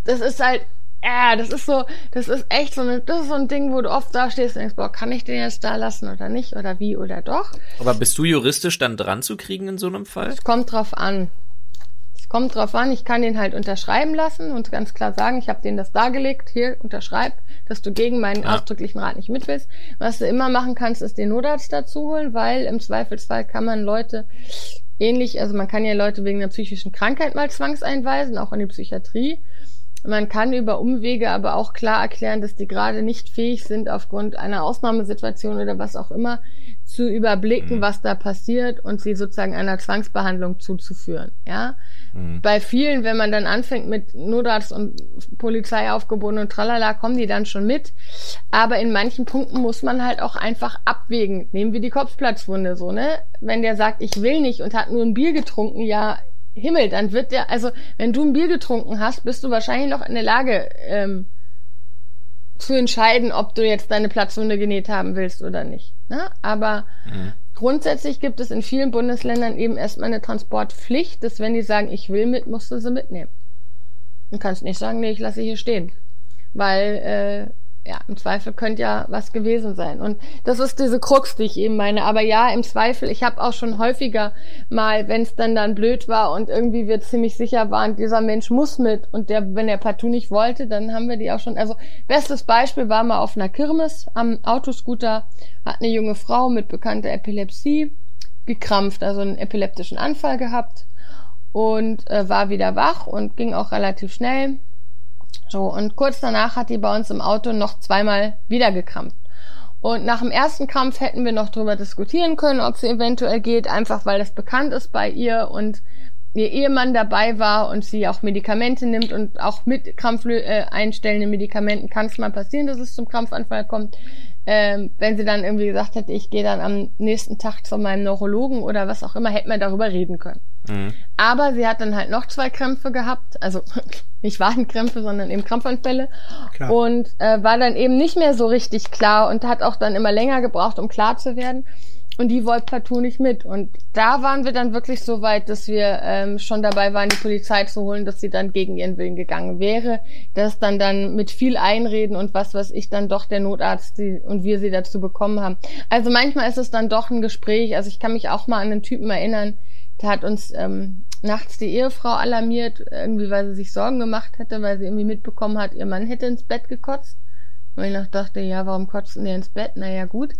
das ist halt, äh, das ist so, das ist echt so, eine, das ist so ein Ding, wo du oft da stehst und denkst, boah, kann ich den jetzt da lassen oder nicht oder wie oder doch.
Aber bist du juristisch dann dran zu kriegen in so einem Fall?
Es kommt drauf an. Es kommt drauf an, ich kann den halt unterschreiben lassen und ganz klar sagen, ich habe denen das dargelegt, hier unterschreib, dass du gegen meinen ja. ausdrücklichen Rat nicht mit willst. Was du immer machen kannst, ist den Notarzt dazu holen, weil im Zweifelsfall kann man Leute ähnlich, also man kann ja Leute wegen einer psychischen Krankheit mal zwangseinweisen, auch in die Psychiatrie. Man kann über Umwege aber auch klar erklären, dass die gerade nicht fähig sind, aufgrund einer Ausnahmesituation oder was auch immer, zu überblicken, mhm. was da passiert und sie sozusagen einer Zwangsbehandlung zuzuführen. Ja, mhm. bei vielen, wenn man dann anfängt mit Notarzt und Polizei aufgebunden und tralala, kommen die dann schon mit. Aber in manchen Punkten muss man halt auch einfach abwägen. Nehmen wir die Kopfplatzwunde so, ne? Wenn der sagt, ich will nicht und hat nur ein Bier getrunken, ja, Himmel, dann wird der, also wenn du ein Bier getrunken hast, bist du wahrscheinlich noch in der Lage ähm, zu entscheiden, ob du jetzt deine Platzwunde genäht haben willst oder nicht. Ne? Aber mhm. grundsätzlich gibt es in vielen Bundesländern eben erstmal eine Transportpflicht, dass wenn die sagen, ich will mit, musst du sie mitnehmen. Du kannst nicht sagen, nee, ich lasse hier stehen. Weil äh, ja, im Zweifel könnte ja was gewesen sein. Und das ist diese Krux, die ich eben meine. Aber ja, im Zweifel, ich habe auch schon häufiger mal, wenn es dann dann blöd war und irgendwie wir ziemlich sicher waren, dieser Mensch muss mit und der, wenn er partout nicht wollte, dann haben wir die auch schon. Also bestes Beispiel war mal auf einer Kirmes am Autoscooter, hat eine junge Frau mit bekannter Epilepsie gekrampft, also einen epileptischen Anfall gehabt und äh, war wieder wach und ging auch relativ schnell so, und kurz danach hat die bei uns im Auto noch zweimal wieder gekrampft. Und nach dem ersten Krampf hätten wir noch drüber diskutieren können, ob sie eventuell geht, einfach weil das bekannt ist bei ihr und ihr Ehemann dabei war und sie auch Medikamente nimmt und auch mit krampfeinstellenden äh, Medikamenten kann es mal passieren, dass es zum Krampfanfall kommt. Ähm, wenn sie dann irgendwie gesagt hätte, ich gehe dann am nächsten Tag zu meinem Neurologen oder was auch immer, hätten wir darüber reden können. Mhm. Aber sie hat dann halt noch zwei Krämpfe gehabt, also nicht Wadenkrämpfe, sondern eben Krampfanfälle klar. und äh, war dann eben nicht mehr so richtig klar und hat auch dann immer länger gebraucht, um klar zu werden. Und die wollte partout nicht mit. Und da waren wir dann wirklich so weit, dass wir ähm, schon dabei waren, die Polizei zu holen, dass sie dann gegen ihren Willen gegangen wäre. Dass dann dann mit viel Einreden und was was ich dann doch der Notarzt die, und wir sie dazu bekommen haben. Also manchmal ist es dann doch ein Gespräch. Also ich kann mich auch mal an einen Typen erinnern, der hat uns ähm, nachts die Ehefrau alarmiert, irgendwie weil sie sich Sorgen gemacht hätte, weil sie irgendwie mitbekommen hat, ihr Mann hätte ins Bett gekotzt. Und ich noch dachte, ja, warum kotzt denn der ins Bett? Naja, gut.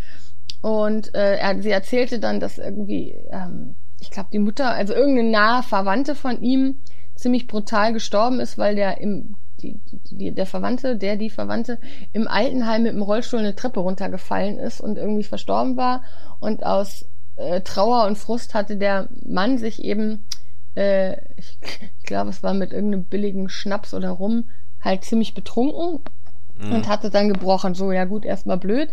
Und äh, er, sie erzählte dann, dass irgendwie, ähm, ich glaube, die Mutter, also irgendeine nahe Verwandte von ihm ziemlich brutal gestorben ist, weil der im die, die, der Verwandte, der die Verwandte im Altenheim mit dem Rollstuhl eine Treppe runtergefallen ist und irgendwie verstorben war. Und aus äh, Trauer und Frust hatte der Mann sich eben, äh, ich, ich glaube, es war mit irgendeinem billigen Schnaps oder Rum, halt ziemlich betrunken mhm. und hatte dann gebrochen. So, ja gut, erstmal blöd.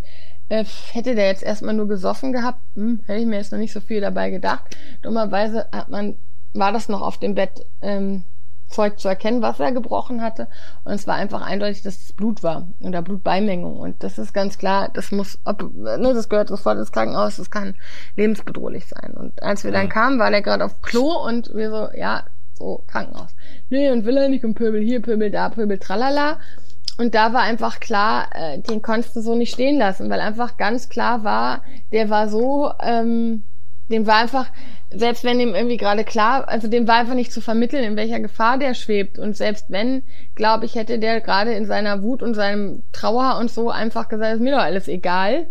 Äh, hätte der jetzt erstmal nur gesoffen gehabt, hm, hätte ich mir jetzt noch nicht so viel dabei gedacht. Dummerweise hat man, war das noch auf dem Bett ähm, Zeug zu erkennen, was er gebrochen hatte. Und es war einfach eindeutig, dass es Blut war oder Blutbeimengung. Und das ist ganz klar, das muss, ob, ne, das gehört sofort ins Krankenhaus, das kann lebensbedrohlich sein. Und als wir dann kamen, war der gerade auf Klo und wir so, ja, so, Krankenhaus. Nee, und will er nicht und Pöbel hier, Pöbel da, Pöbel tralala. Und da war einfach klar, äh, den konntest du so nicht stehen lassen, weil einfach ganz klar war, der war so, ähm, dem war einfach, selbst wenn ihm irgendwie gerade klar, also dem war einfach nicht zu vermitteln, in welcher Gefahr der schwebt. Und selbst wenn, glaube ich, hätte der gerade in seiner Wut und seinem Trauer und so einfach gesagt, ist mir doch alles egal.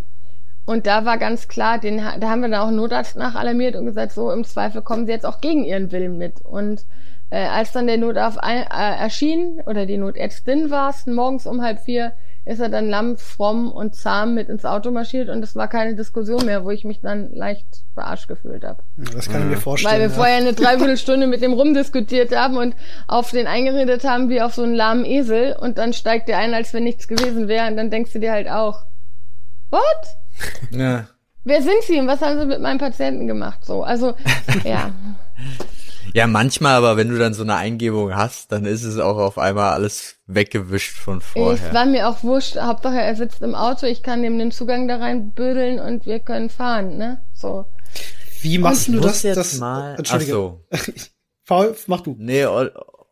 Und da war ganz klar, den, da haben wir dann auch Notarzt nachalarmiert und gesagt, so im Zweifel kommen sie jetzt auch gegen ihren Willen mit. Und äh, als dann der Notarzt äh, erschien, oder die Notärztin war es, morgens um halb vier, ist er dann lamm, fromm und zahm mit ins Auto marschiert und es war keine Diskussion mehr, wo ich mich dann leicht verarscht gefühlt habe.
Ja, das kann ich mir vorstellen.
Weil wir
ja.
vorher eine Dreiviertelstunde mit dem rumdiskutiert haben und auf den eingeredet haben wie auf so einen lahmen Esel und dann steigt der ein, als wenn nichts gewesen wäre und dann denkst du dir halt auch, what? Ja. Wer sind Sie und was haben Sie mit meinem Patienten gemacht? So, also, ja.
Ja, manchmal, aber wenn du dann so eine Eingebung hast, dann ist es auch auf einmal alles weggewischt von vorher.
Es war mir auch wurscht. Hauptsache, er sitzt im Auto, ich kann ihm den Zugang da rein büdeln und wir können fahren, ne? So.
Wie machst und du das?
Jetzt
das
mal, Entschuldige. Ach so.
Paul, mach du.
Nee,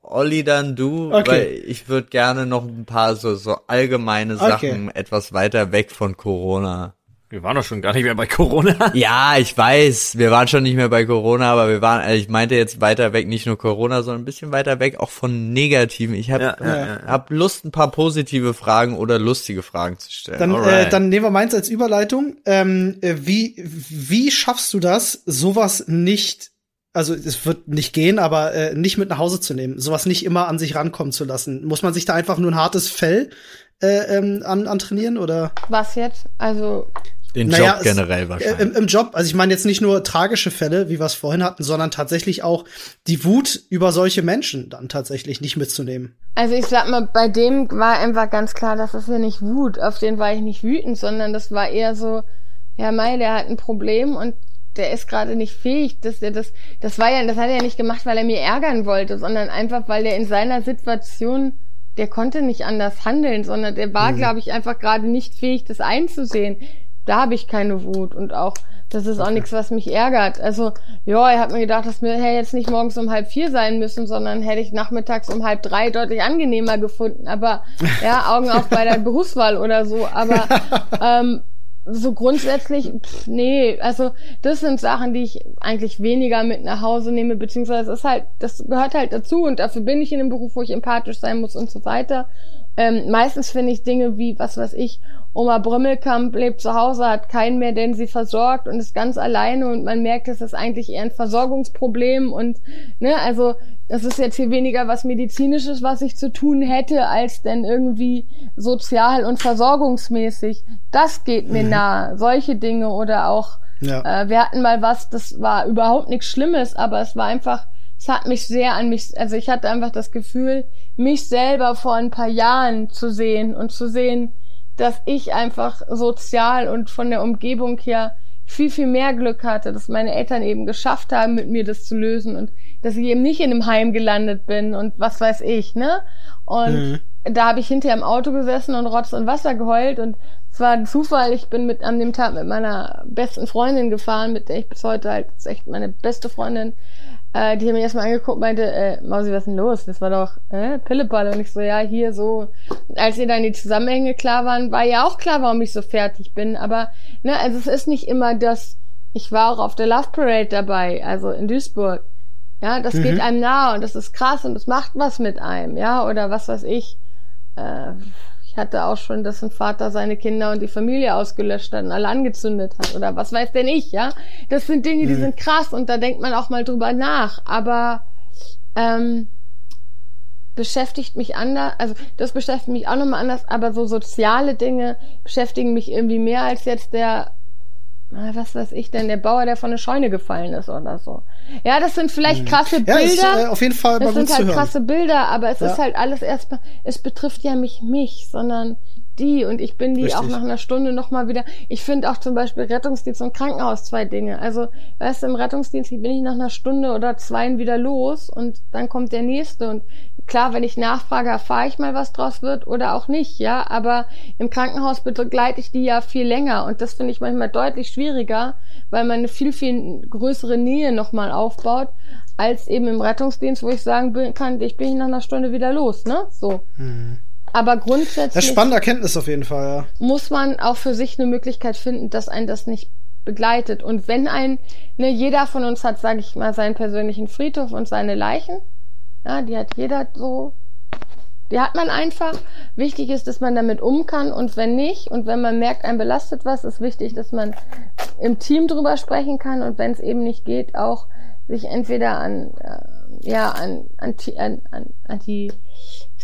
Olli, dann du, okay. weil ich würde gerne noch ein paar so, so allgemeine Sachen okay. etwas weiter weg von Corona
wir waren doch schon gar nicht mehr bei Corona.
Ja, ich weiß, wir waren schon nicht mehr bei Corona, aber wir waren, also ich meinte jetzt weiter weg, nicht nur Corona, sondern ein bisschen weiter weg, auch von Negativen. Ich habe ja, ja, ja. hab Lust, ein paar positive Fragen oder lustige Fragen zu stellen.
Dann, äh, dann nehmen wir meins als Überleitung. Ähm, äh, wie, wie schaffst du das, sowas nicht also es wird nicht gehen, aber äh, nicht mit nach Hause zu nehmen, sowas nicht immer an sich rankommen zu lassen. Muss man sich da einfach nur ein hartes Fell äh, ähm, an, antrainieren oder?
Was jetzt? Also
den naja, Job generell
es,
wahrscheinlich.
Äh, im, Im Job, also ich meine jetzt nicht nur tragische Fälle, wie wir es vorhin hatten, sondern tatsächlich auch die Wut über solche Menschen dann tatsächlich nicht mitzunehmen.
Also ich sag mal, bei dem war einfach ganz klar, das ist ja nicht Wut, auf den war ich nicht wütend, sondern das war eher so, ja Mai, der hat ein Problem und der ist gerade nicht fähig, dass er das, das war ja, das hat er ja nicht gemacht, weil er mir ärgern wollte, sondern einfach, weil er in seiner Situation der konnte nicht anders handeln, sondern der war, mhm. glaube ich, einfach gerade nicht fähig, das einzusehen da habe ich keine Wut. Und auch Das ist auch nichts, was mich ärgert. Also, ja, er hat mir gedacht, dass wir hey, jetzt nicht morgens um halb vier sein müssen, sondern hätte ich nachmittags um halb drei deutlich angenehmer gefunden. Aber ja, Augen auf bei der Berufswahl oder so. Aber ähm, so grundsätzlich, pff, nee, also das sind Sachen, die ich eigentlich weniger mit nach Hause nehme, beziehungsweise es ist halt, das gehört halt dazu und dafür bin ich in einem Beruf, wo ich empathisch sein muss und so weiter. Ähm, meistens finde ich Dinge wie, was weiß ich, Oma Brümmelkamp lebt zu Hause, hat keinen mehr, den sie versorgt und ist ganz alleine und man merkt, es ist eigentlich eher ein Versorgungsproblem und, ne, also, das ist jetzt hier weniger was medizinisches, was ich zu tun hätte, als denn irgendwie sozial und versorgungsmäßig. Das geht mir mhm. nahe. Solche Dinge oder auch, ja. äh, wir hatten mal was, das war überhaupt nichts Schlimmes, aber es war einfach, es hat mich sehr an mich, also ich hatte einfach das Gefühl, mich selber vor ein paar Jahren zu sehen und zu sehen, dass ich einfach sozial und von der Umgebung her viel, viel mehr Glück hatte, dass meine Eltern eben geschafft haben, mit mir das zu lösen und dass ich eben nicht in einem Heim gelandet bin und was weiß ich, ne? Und mhm. da habe ich hinterher im Auto gesessen und Rotz und Wasser geheult und es war ein Zufall, ich bin mit an dem Tag mit meiner besten Freundin gefahren, mit der ich bis heute halt, echt meine beste Freundin, äh, die haben mich erstmal angeguckt und meinte, äh, Mausi, was ist denn los? Das war doch äh, Pillepalle. Und ich so, ja, hier so. Und als ihr dann die Zusammenhänge klar waren, war ja auch klar, warum ich so fertig bin. Aber, ne, also es ist nicht immer das, ich war auch auf der Love Parade dabei, also in Duisburg. Ja, das mhm. geht einem nah und das ist krass und das macht was mit einem, ja, oder was weiß ich. Äh, ich hatte auch schon, dass ein Vater seine Kinder und die Familie ausgelöscht hat und alle angezündet hat oder was weiß denn ich, ja? Das sind Dinge, die mhm. sind krass und da denkt man auch mal drüber nach. Aber ähm, beschäftigt mich anders, also das beschäftigt mich auch nochmal anders, aber so soziale Dinge beschäftigen mich irgendwie mehr als jetzt der was weiß ich denn, der Bauer, der von der Scheune gefallen ist oder so. Ja, das sind vielleicht mhm. krasse Bilder. Ja, ist,
äh, auf jeden Fall
das sind halt krasse Bilder, aber es ja. ist halt alles erstmal, es betrifft ja nicht mich, sondern die und ich bin die Richtig. auch nach einer Stunde nochmal wieder. Ich finde auch zum Beispiel Rettungsdienst und Krankenhaus zwei Dinge. Also, weißt du, im Rettungsdienst bin ich nach einer Stunde oder zwei wieder los und dann kommt der nächste und klar, wenn ich nachfrage, erfahre ich mal, was draus wird oder auch nicht, ja. Aber im Krankenhaus begleite ich die ja viel länger und das finde ich manchmal deutlich schwieriger, weil man eine viel, viel größere Nähe nochmal aufbaut, als eben im Rettungsdienst, wo ich sagen kann, ich bin nach einer Stunde wieder los, ne? So. Mhm. Aber grundsätzlich.
Das ist spannende Erkenntnis auf jeden Fall, ja.
Muss man auch für sich eine Möglichkeit finden, dass ein das nicht begleitet. Und wenn ein, ne, jeder von uns hat, sage ich mal, seinen persönlichen Friedhof und seine Leichen. Ja, die hat jeder so. Die hat man einfach. Wichtig ist, dass man damit um kann und wenn nicht und wenn man merkt, ein belastet was, ist wichtig, dass man im Team drüber sprechen kann und wenn es eben nicht geht, auch sich entweder an, äh, ja, an, an, an, an die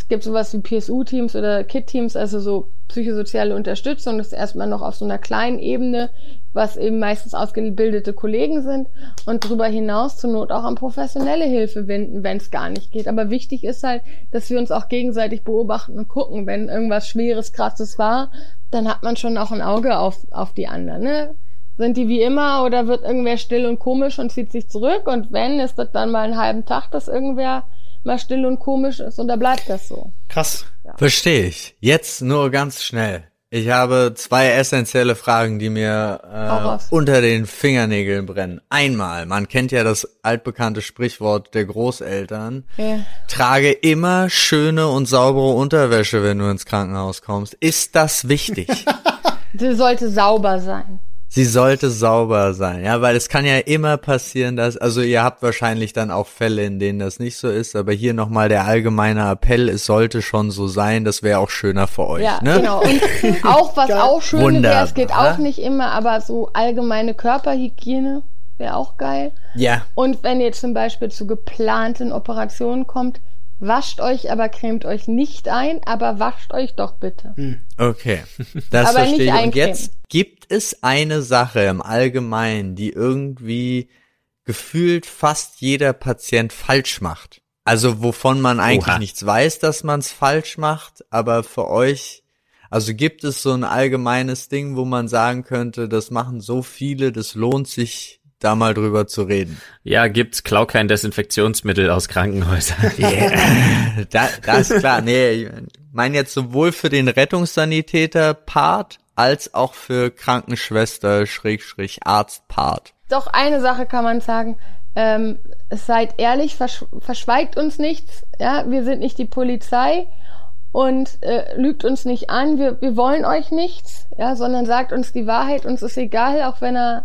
es gibt sowas wie PSU-Teams oder KIT-Teams, also so psychosoziale Unterstützung. Das ist erstmal noch auf so einer kleinen Ebene, was eben meistens ausgebildete Kollegen sind und darüber hinaus zur Not auch an professionelle Hilfe wenden, wenn es gar nicht geht. Aber wichtig ist halt, dass wir uns auch gegenseitig beobachten und gucken, wenn irgendwas Schweres, Krasses war, dann hat man schon auch ein Auge auf, auf die anderen. Ne? Sind die wie immer oder wird irgendwer still und komisch und zieht sich zurück? Und wenn, ist das dann mal einen halben Tag, dass irgendwer mal still und komisch ist und da bleibt das so.
Krass.
Ja. Verstehe ich. Jetzt nur ganz schnell. Ich habe zwei essentielle Fragen, die mir äh, unter den Fingernägeln brennen. Einmal, man kennt ja das altbekannte Sprichwort der Großeltern. Ja. Trage immer schöne und saubere Unterwäsche, wenn du ins Krankenhaus kommst. Ist das wichtig?
Sie sollte sauber sein.
Sie sollte sauber sein, ja, weil es kann ja immer passieren, dass, also ihr habt wahrscheinlich dann auch Fälle, in denen das nicht so ist, aber hier nochmal der allgemeine Appell, es sollte schon so sein, das wäre auch schöner für euch. Ja, ne? genau.
Und auch was auch schön wäre, es geht auch nicht immer, aber so allgemeine Körperhygiene wäre auch geil.
Ja.
Und wenn ihr zum Beispiel zu geplanten Operationen kommt, Wascht euch, aber cremt euch nicht ein, aber wascht euch doch bitte. Hm.
Okay, das aber verstehe ich. Und jetzt gibt es eine Sache im Allgemeinen, die irgendwie gefühlt fast jeder Patient falsch macht. Also wovon man eigentlich Oha. nichts weiß, dass man es falsch macht, aber für euch, also gibt es so ein allgemeines Ding, wo man sagen könnte, das machen so viele, das lohnt sich da mal drüber zu reden.
Ja, gibt's, klau kein Desinfektionsmittel aus Krankenhäusern.
Yeah. da, das ist klar. Nee, ich meine jetzt sowohl für den Rettungssanitäter-Part als auch für Krankenschwester, Schrägstrich, Arztpart.
Doch eine Sache kann man sagen. Ähm, seid ehrlich, versch verschweigt uns nichts. Ja, wir sind nicht die Polizei und äh, lügt uns nicht an. Wir, wir wollen euch nichts, ja, sondern sagt uns die Wahrheit. Uns ist egal, auch wenn er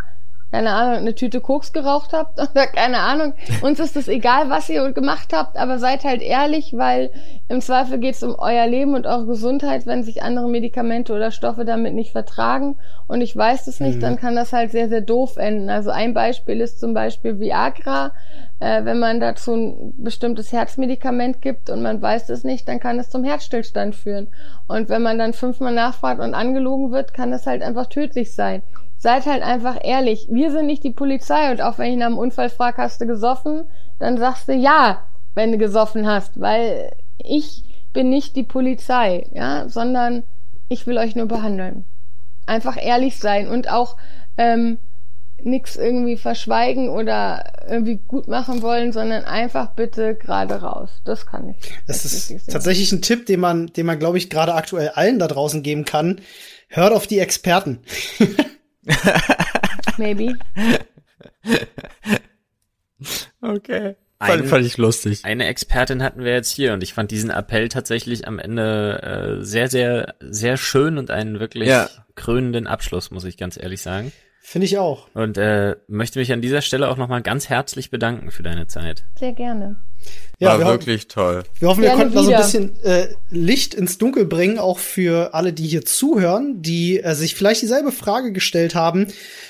keine Ahnung, eine Tüte Koks geraucht habt oder keine Ahnung. Uns ist es egal, was ihr gemacht habt, aber seid halt ehrlich, weil im Zweifel geht es um euer Leben und eure Gesundheit. Wenn sich andere Medikamente oder Stoffe damit nicht vertragen und ich weiß es nicht, mhm. dann kann das halt sehr, sehr doof enden. Also ein Beispiel ist zum Beispiel Viagra. Äh, wenn man dazu ein bestimmtes Herzmedikament gibt und man weiß es nicht, dann kann es zum Herzstillstand führen. Und wenn man dann fünfmal nachfragt und angelogen wird, kann es halt einfach tödlich sein seid halt einfach ehrlich. Wir sind nicht die Polizei und auch wenn ich nach dem Unfall frage, hast du gesoffen, dann sagst du ja, wenn du gesoffen hast, weil ich bin nicht die Polizei, ja, sondern ich will euch nur behandeln. Einfach ehrlich sein und auch ähm, nichts irgendwie verschweigen oder irgendwie gut machen wollen, sondern einfach bitte gerade raus. Das kann ich.
Das, das ist tatsächlich ein Tipp, den man, den man, glaube ich, gerade aktuell allen da draußen geben kann. Hört auf die Experten.
Maybe.
Okay. Fand, fand, ich lustig.
Eine Expertin hatten wir jetzt hier und ich fand diesen Appell tatsächlich am Ende äh, sehr, sehr, sehr schön und einen wirklich ja. krönenden Abschluss, muss ich ganz ehrlich sagen.
Finde ich auch.
Und äh, möchte mich an dieser Stelle auch nochmal ganz herzlich bedanken für deine Zeit.
Sehr gerne.
Ja, War wirklich hoffen, toll.
Wir hoffen, wir konnten da so ein bisschen äh, Licht ins Dunkel bringen, auch für alle, die hier zuhören, die äh, sich vielleicht dieselbe Frage gestellt haben.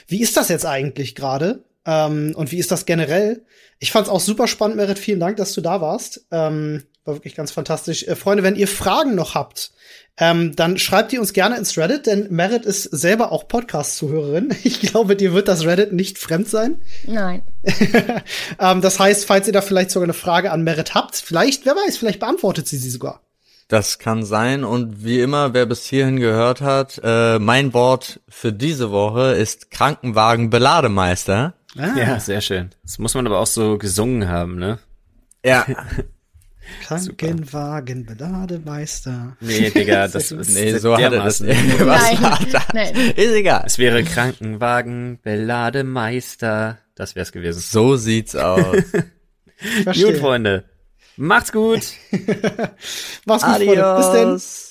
Wie ist das jetzt eigentlich gerade? Ähm, und wie ist das generell? Ich fand's auch super spannend, Merit. Vielen Dank, dass du da warst. Ähm, war wirklich ganz fantastisch. Äh, Freunde, wenn ihr Fragen noch habt, ähm, dann schreibt ihr uns gerne ins Reddit, denn Merit ist selber auch Podcast-Zuhörerin. Ich glaube, dir wird das Reddit nicht fremd sein.
Nein.
ähm, das heißt, falls ihr da vielleicht sogar eine Frage an Merit habt, vielleicht, wer weiß, vielleicht beantwortet sie sie sogar.
Das kann sein. Und wie immer, wer bis hierhin gehört hat, äh, mein Wort für diese Woche ist Krankenwagen-Belademeister.
Ah. Ja, sehr schön. Das muss man aber auch so gesungen haben, ne?
Ja.
Krankenwagen, Belademeister.
Nee, Digga, das ist
nee, so hatte das.
Was nein, war das? Nein.
Ist egal. Es wäre Krankenwagen, Belademeister. Das wär's gewesen.
So sieht's aus.
gut, Freunde. Macht's gut.
Macht's gut, Adios. Freunde. Bis denn.